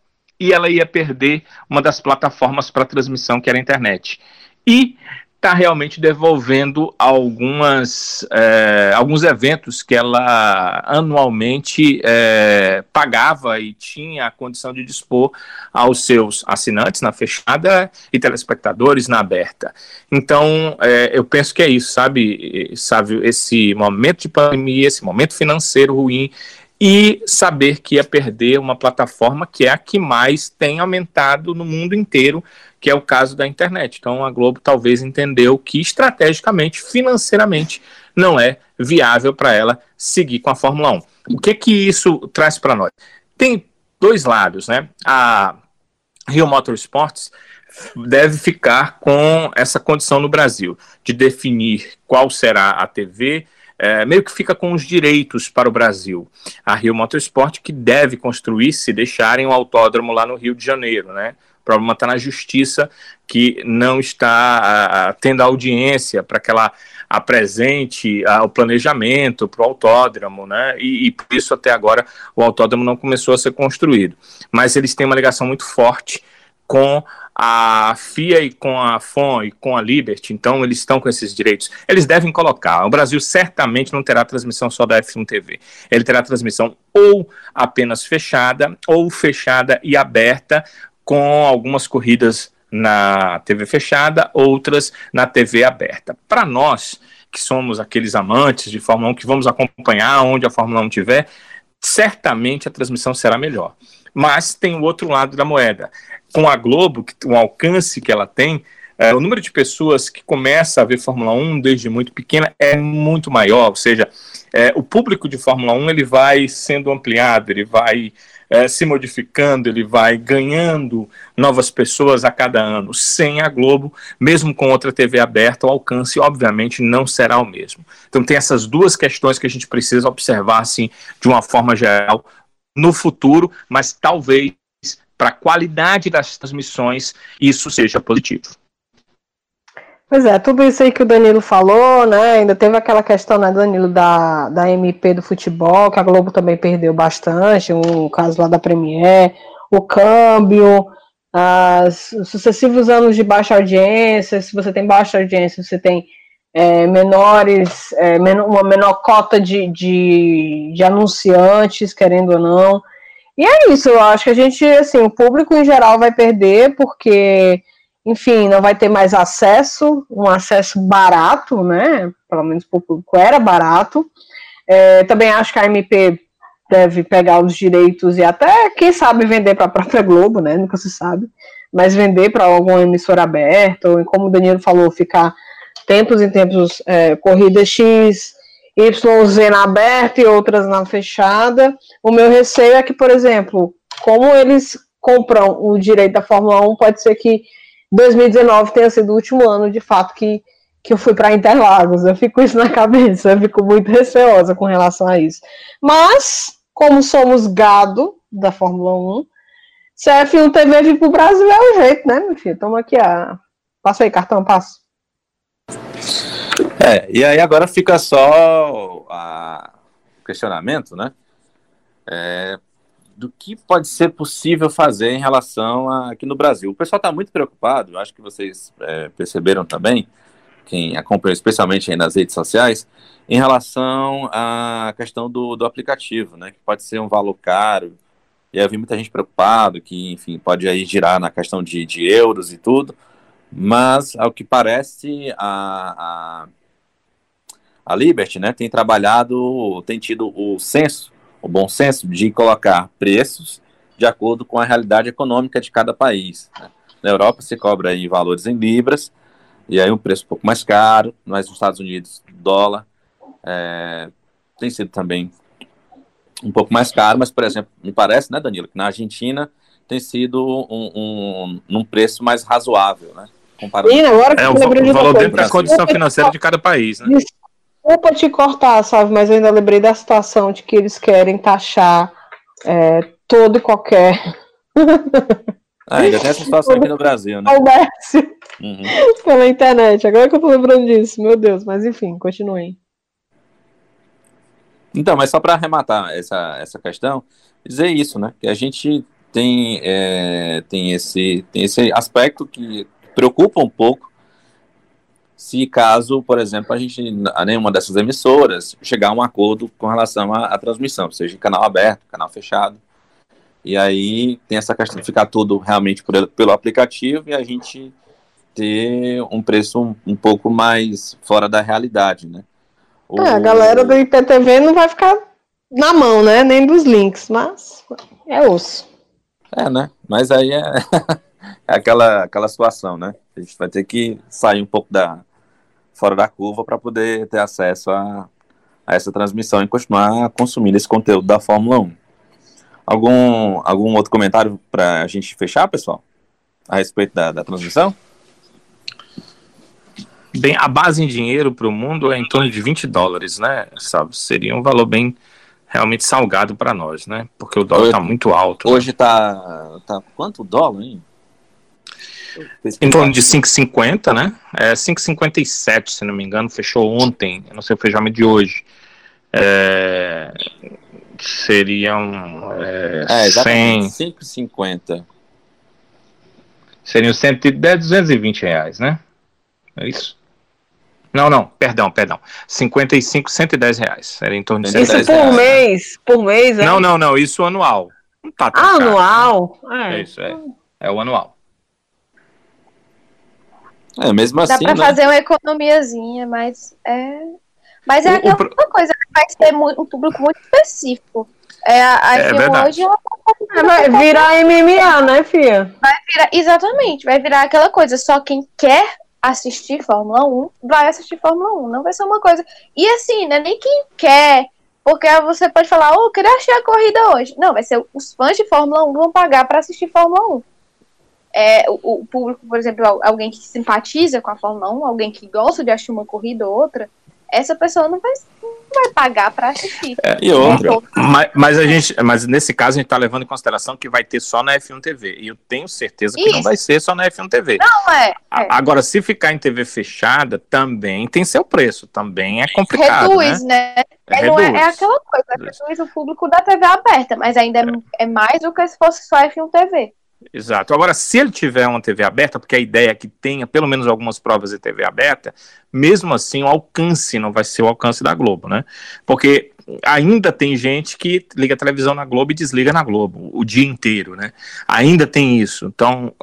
e ela ia perder uma das plataformas para transmissão, que era a internet. E está realmente devolvendo algumas, é, alguns eventos que ela anualmente é, pagava e tinha a condição de dispor aos seus assinantes na fechada e telespectadores na aberta. Então, é, eu penso que é isso, sabe, sabe, esse momento de pandemia, esse momento financeiro ruim, e saber que ia perder uma plataforma que é a que mais tem aumentado no mundo inteiro que é o caso da internet. Então a Globo talvez entendeu que estrategicamente, financeiramente, não é viável para ela seguir com a Fórmula 1. O que que isso traz para nós? Tem dois lados, né? A Rio Motorsports deve ficar com essa condição no Brasil de definir qual será a TV, é, meio que fica com os direitos para o Brasil. A Rio Motorsport que deve construir se deixarem o autódromo lá no Rio de Janeiro, né? O problema está na justiça, que não está a, tendo audiência para que ela apresente a, o planejamento para o autódromo, né? E, e, por isso até agora o autódromo não começou a ser construído. Mas eles têm uma ligação muito forte com a FIA e com a FON e com a Liberty, então eles estão com esses direitos. Eles devem colocar. O Brasil certamente não terá transmissão só da F1 TV. Ele terá transmissão ou apenas fechada, ou fechada e aberta, com algumas corridas na TV fechada, outras na TV aberta. Para nós, que somos aqueles amantes de Fórmula 1, que vamos acompanhar onde a Fórmula 1 tiver, certamente a transmissão será melhor. Mas tem o outro lado da moeda. Com a Globo, o alcance que ela tem, é, o número de pessoas que começa a ver Fórmula 1 desde muito pequena é muito maior, ou seja, é, o público de Fórmula 1 ele vai sendo ampliado, ele vai é, se modificando, ele vai ganhando novas pessoas a cada ano. Sem a Globo, mesmo com outra TV aberta, o alcance, obviamente, não será o mesmo. Então, tem essas duas questões que a gente precisa observar, assim, de uma forma geral, no futuro, mas talvez para a qualidade das transmissões isso seja positivo. Pois é, tudo isso aí que o Danilo falou, né? Ainda teve aquela questão, né, Danilo, da, da MP do futebol, que a Globo também perdeu bastante, um caso lá da Premier, o câmbio, as, os sucessivos anos de baixa audiência, se você tem baixa audiência, você tem é, menores, é, menor, uma menor cota de, de, de anunciantes, querendo ou não. E é isso, eu acho que a gente, assim, o público em geral vai perder, porque enfim, não vai ter mais acesso, um acesso barato, né? Pelo menos para o público era barato. É, também acho que a MP deve pegar os direitos e até, quem sabe, vender para a própria Globo, né? Nunca se sabe. Mas vender para alguma emissora aberta, ou como o Danilo falou, ficar tempos em tempos é, corrida X, YZ na aberta e outras na fechada. O meu receio é que, por exemplo, como eles compram o direito da Fórmula 1, pode ser que 2019 tenha sido o último ano, de fato, que, que eu fui para Interlagos. Eu fico isso na cabeça, eu fico muito receosa com relação a isso. Mas, como somos gado da Fórmula 1, se a F1 TV vir para o Brasil é o jeito, né, meu filho? Toma aqui a. Passa aí, cartão, passo. É, e aí agora fica só o questionamento, né? É, do que pode ser possível fazer em relação a, aqui no Brasil. O pessoal está muito preocupado, acho que vocês é, perceberam também, quem acompanha especialmente nas redes sociais, em relação à questão do, do aplicativo, né, que pode ser um valor caro, e havia muita gente preocupado, que, enfim, pode aí girar na questão de, de euros e tudo, mas, ao que parece, a, a, a Liberty, né, tem trabalhado, tem tido o senso o bom senso de colocar preços de acordo com a realidade econômica de cada país. Né? Na Europa se cobra aí valores em libras, e aí um preço um pouco mais caro, mas nos Estados Unidos, dólar, é, tem sido também um pouco mais caro, mas, por exemplo, me parece, né, Danilo, que na Argentina tem sido um, um, um preço mais razoável, né? Comparado... Sim, agora que é, o, o valor dentro da condição financeira de cada país, né? Desculpa te cortar, sabe, mas eu ainda lembrei da situação de que eles querem taxar é, todo e qualquer. Ah, ainda tem essa situação aqui no Brasil, né? Comércio uhum. pela internet. Agora que eu tô lembrando disso, meu Deus, mas enfim, continuem. Então, mas só para arrematar essa, essa questão, dizer isso, né? Que a gente tem, é, tem, esse, tem esse aspecto que preocupa um pouco se caso, por exemplo, a gente, a nenhuma dessas emissoras, chegar a um acordo com relação à, à transmissão, seja canal aberto, canal fechado. E aí tem essa questão de ficar tudo realmente por, pelo aplicativo e a gente ter um preço um, um pouco mais fora da realidade, né? O... É, a galera do IPTV não vai ficar na mão, né? Nem dos links, mas é osso. É, né? Mas aí é, é aquela, aquela situação, né? A gente vai ter que sair um pouco da, fora da curva para poder ter acesso a, a, essa transmissão e continuar consumindo esse conteúdo da Fórmula 1. Algum, algum outro comentário para a gente fechar, pessoal? A respeito da, da transmissão? Bem, a base em dinheiro para o mundo é em torno de 20 dólares, né? Sabe? Seria um valor bem realmente salgado para nós, né? Porque o dólar está muito alto. Hoje está tá quanto o dólar, hein? Em torno de 5,50, né? É 5,57, se não me engano, fechou ontem, eu não sei o fechamento de hoje. É, seriam é, é, 100... 5,50. Seriam 110, 220 reais, né? É isso? Não, não, perdão, perdão. 55, 110 reais. Era em torno de 110 Isso por reais, mês? Né? Por mês, é? Não, não, não, isso anual. Não tá tão ah, caro, anual? Né? É. é isso, é. É o anual. É, mesmo Dá assim. Dá pra né? fazer uma economiazinha, mas é. Mas é o, aquela o... coisa que vai ser muito, um público muito específico. É, a, a é hoje é uma É, vai virar MMA, né, filha? virar- exatamente, vai virar aquela coisa. Só quem quer assistir Fórmula 1 vai assistir Fórmula 1. Não vai ser uma coisa. E assim, né? Nem quem quer. Porque você pode falar, oh, eu queria assistir a corrida hoje. Não, vai ser os fãs de Fórmula 1 vão pagar para assistir Fórmula 1. É, o, o público, por exemplo, al- alguém que simpatiza com a Fórmula 1, alguém que gosta de assistir uma corrida ou outra, essa pessoa não vai, não vai pagar para assistir. E outra, Mas, mas a gente, mas nesse caso a gente está levando em consideração que vai ter só na F1 TV. E eu tenho certeza que não Isso. vai ser só na F1 TV. Não é. É. Agora, se ficar em TV fechada, também tem seu preço. Também é complicado, reduz, né? né? É, não é, é aquela coisa, Reduz. reduz o público da TV aberta, mas ainda é, é mais do que se fosse só F1 TV. Exato. Agora, se ele tiver uma TV aberta, porque a ideia é que tenha pelo menos algumas provas de TV aberta, mesmo assim o alcance não vai ser o alcance da Globo, né? Porque ainda tem gente que liga a televisão na Globo e desliga na Globo o dia inteiro, né? Ainda tem isso. Então,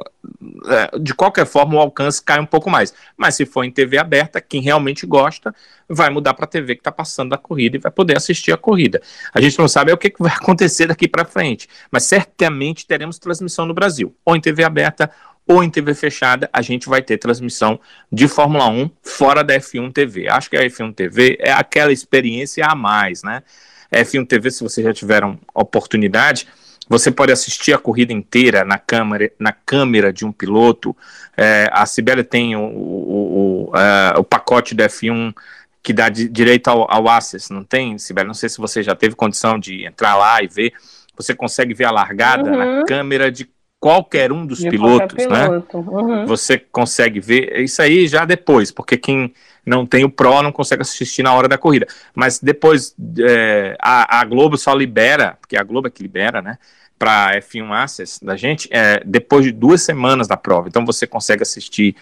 é, de qualquer forma, o alcance cai um pouco mais. Mas se for em TV aberta, quem realmente gosta vai mudar para a TV que está passando da corrida e vai poder assistir a corrida. A gente não sabe é o que, vai acontecer daqui para frente, mas certamente teremos transmissão no Brasil, ou em TV aberta ou em TV fechada, a gente vai ter transmissão de Fórmula 1 fora da F1 TV. Acho que a F1 TV é aquela experiência a mais, né? A F1 TV, se vocês já tiveram oportunidade, você pode assistir a corrida inteira na câmera, na câmera de um piloto. É, a Sibeli tem o, o, o, é, o pacote da F1 que dá di- direito ao, ao Access, não tem, Sibeli? Não sei se você já teve condição de entrar lá e ver. Você consegue ver a largada na Uhum. câmera de qualquer um dos De pilotos, né? piloto. Uhum. Você consegue ver isso aí já depois, porque quem não tem o Pro não consegue assistir na hora da corrida. Mas depois é, a, a Globo só libera, porque a Globo é que libera, né? Para F1 Access da gente, é, depois de duas semanas da prova. Então você consegue assistir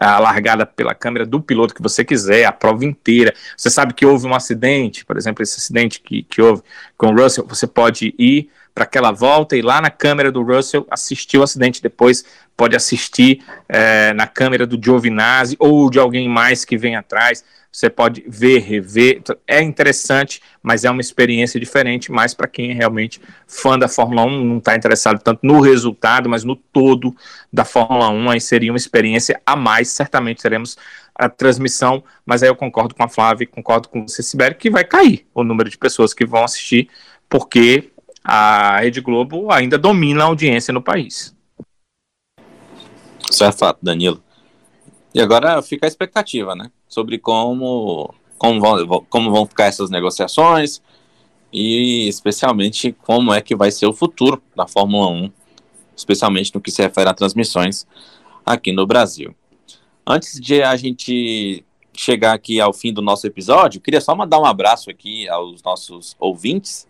a largada pela câmera do piloto que você quiser, a prova inteira. Você sabe que houve um acidente, por exemplo, esse acidente que, que houve com o Russell, você pode ir para aquela volta e lá na câmera do Russell assistir o acidente depois pode assistir é, na câmera do Giovinazzi ou de alguém mais que vem atrás. Você pode ver, rever. É interessante, mas é uma experiência diferente, mais para quem é realmente fã da Fórmula 1, não está interessado tanto no resultado, mas no todo da Fórmula 1. Aí seria uma experiência a mais. Certamente teremos a transmissão, mas aí eu concordo com a Flávia concordo com você, Sibério, que vai cair o número de pessoas que vão assistir, porque a Rede Globo ainda domina a audiência no país. Isso é fato, Danilo. E agora fica a expectativa, né? Sobre como, como, vão, como vão ficar essas negociações e especialmente como é que vai ser o futuro da Fórmula 1, especialmente no que se refere a transmissões aqui no Brasil. Antes de a gente chegar aqui ao fim do nosso episódio, queria só mandar um abraço aqui aos nossos ouvintes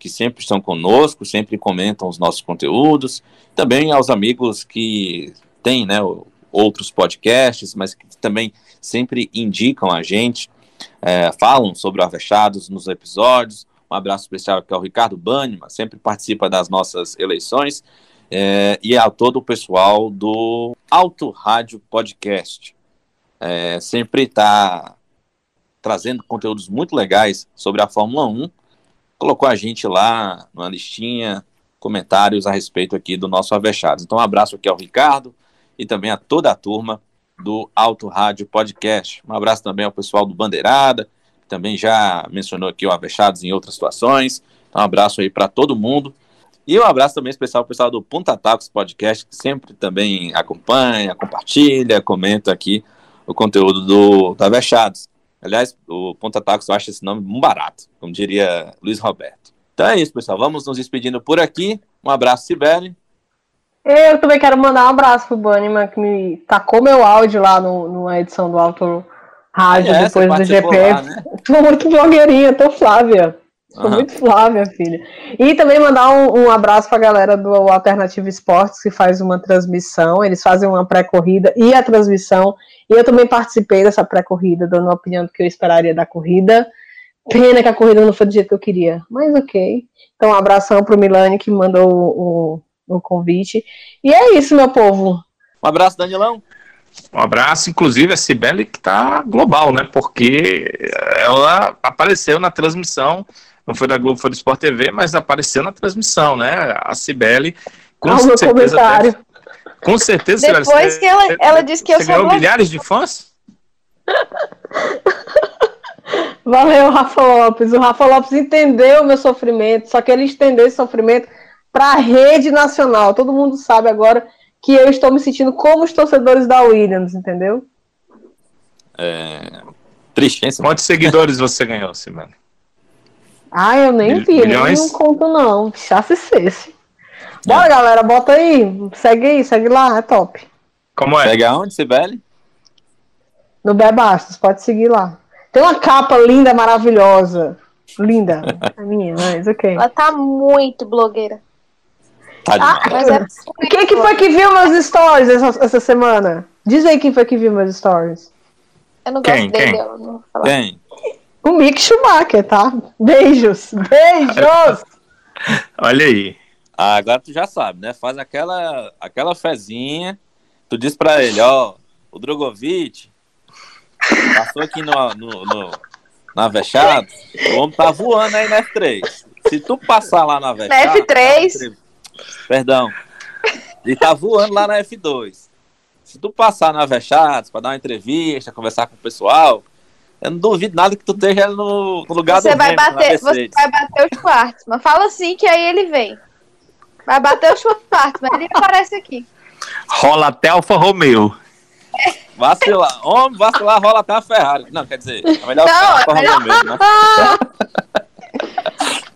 que sempre estão conosco, sempre comentam os nossos conteúdos, também aos amigos que têm né, outros podcasts, mas que também sempre indicam a gente, é, falam sobre o Avechados nos episódios. Um abraço especial aqui ao Ricardo Banima, sempre participa das nossas eleições, é, e a todo o pessoal do Auto Rádio Podcast. É, sempre está trazendo conteúdos muito legais sobre a Fórmula 1 colocou a gente lá numa listinha, comentários a respeito aqui do nosso Avechados. Então, um abraço aqui ao Ricardo e também a toda a turma do Auto Rádio Podcast. Um abraço também ao pessoal do Bandeirada, que também já mencionou aqui o Avechados em outras situações. Então, um abraço aí para todo mundo. E um abraço também especial ao pessoal do Punta Tacos Podcast, que sempre também acompanha, compartilha, comenta aqui o conteúdo do, do Avechados. Aliás, o Ponta Tacos eu acho esse nome um barato, como diria Luiz Roberto. Então é isso, pessoal. Vamos nos despedindo por aqui. Um abraço, Sibeli. Eu também quero mandar um abraço pro Banima, que me tacou meu áudio lá no, numa edição do Auto Rádio É, depois do GP. lá, né? Tô muito blogueirinha, tô Flávia. Tô Aham. muito Flávia, filha. E também mandar um, um abraço pra galera do Alternativo Esportes, que faz uma transmissão. Eles fazem uma pré-corrida e a transmissão. E eu também participei dessa pré-corrida, dando uma opinião do que eu esperaria da corrida. Pena que a corrida não foi do jeito que eu queria, mas ok. Então, um abração pro Milani que mandou o, o, o convite. E é isso, meu povo. Um abraço, Danilão. Um abraço, inclusive a Cibele, que está global, né? Porque ela apareceu na transmissão Não foi da Globo, foi do Sport TV, mas apareceu na transmissão, né? A Cibele. Com Ah, o meu certeza, comentário. deve- com certeza, Depois que ela, você- ela disse que eu você sou ganhou blogueira. milhares de fãs? Valeu, Rafa Lopes. O Rafa Lopes entendeu o meu sofrimento, só que ele estendeu esse sofrimento para a rede nacional. Todo mundo sabe agora que eu estou me sentindo como os torcedores da Williams, entendeu? É... Triste, hein? Quantos seguidores você ganhou, Cibele? Ah, eu nem Mil- vi, nem milhões? não conto não. Já se cesse. Bora, galera, bota aí. Segue aí, segue lá, é top. Como é? Segue aonde, Sibeli? No Bebastos, pode seguir lá. Tem uma capa linda, maravilhosa. Linda. A minha, mas ok. Ela tá muito blogueira. Tá demais. Mas é Quem que foi que viu meus stories essa, essa semana? Diz aí quem foi que viu meus stories. Eu não gosto Quem? dele, Quem? eu não vou falar. Quem? O Mick Schumacher, tá? Beijos, beijos! Olha aí. Ah, agora tu já sabe, né? Faz aquela, aquela fezinha. Tu diz pra ele, ó, o Drogovic passou aqui no, no, no- na Vechado, o homem tá voando aí na F3. Se tu passar lá na Vechado... F3? Perdão. Ele tá voando lá na F2. Se tu passar na Vechados pra dar uma entrevista, conversar com o pessoal, eu não duvido nada que tu esteja no, no lugar Você do vai na bater, você vai bater os quartos. Mas fala assim que aí ele vem. Vai bater os quartos, mas ele aparece aqui. Rola até Alfa Romeo. Vacilar. Homem, vacilar rola até a Ferrari. Não, quer dizer, é melhor Não, é melhor- mesmo, né?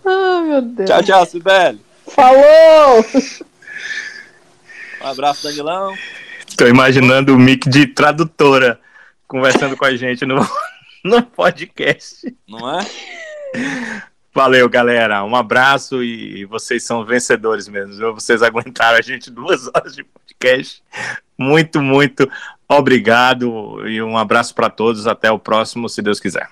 Ai, meu Deus. Tchau, tchau, Sibeli. Falou! Um abraço, Danilão. Tô imaginando o Mick de tradutora conversando com a gente no, no podcast. Não é? Valeu, galera. Um abraço e vocês são vencedores mesmo. viu? Vocês aguentaram a gente duas horas de podcast. Muito, muito obrigado e um abraço para todos. Até o próximo, se Deus quiser.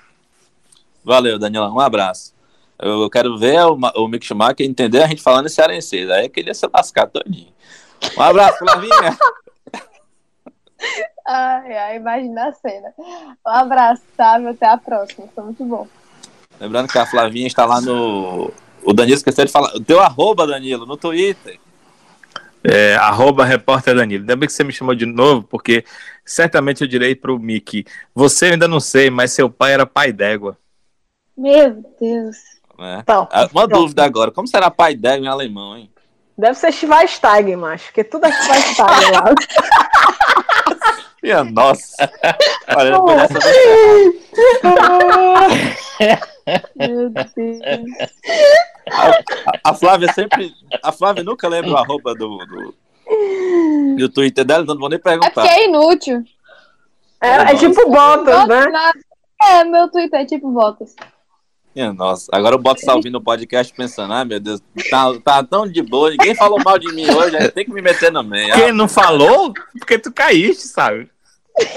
Valeu, Danilão. Um abraço. Eu quero ver o, o Mick Schumacher entender a gente falando em cearense. Aí é que ele ia se lascar todinho. Um abraço, Flavinha. Ai, ai, imagina a cena. Um abraço, Sábio. Até a próxima. Foi muito bom. Lembrando que a Flavinha está lá no. O Danilo esqueceu de falar. O teu arroba, Danilo, no Twitter. É, arroba repórter Danilo. Ainda bem que você me chamou de novo, porque certamente eu direi pro Mick. Você eu ainda não sei, mas seu pai era pai d'égua. Meu Deus. Ah, Uma pronto. dúvida agora. Como será pai d'égua em alemão, hein? Deve ser Schweinsteigen, macho, porque tudo é Schweinsteigen lá. Minha nossa. Olha. Meu Deus. A, a Flávia sempre. A Flávia nunca lembra o arroba do, do, do Twitter dela, então não vou nem É perguntar. é inútil. É, é tipo Bottas, né? Nada. É, meu Twitter é tipo Botas. Nossa. Agora o Boto tá ouvindo o podcast pensando, ah, meu Deus, tá, tá tão de boa, ninguém falou mal de mim hoje, aí tem que me meter no meio. Quem não falou? Porque tu caíste, sabe?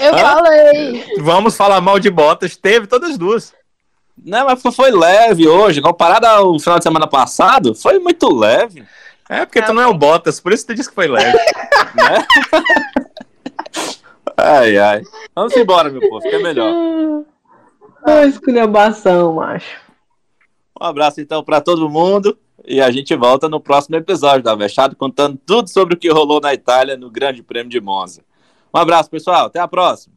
Eu Hã? falei. Vamos falar mal de botas. Teve todas as duas. Não, mas foi, leve hoje, comparado ao final de semana passado, foi muito leve, É, porque tu não é o Bottas, por isso tu disse que foi leve. né? ai, ai. Vamos embora, meu povo, fica melhor. Ai, esculhambação, macho. Um abraço então para todo mundo e a gente volta no próximo episódio da Vechado contando tudo sobre o que rolou na Itália no Grande Prêmio de Monza. Um abraço, pessoal. Até a próxima.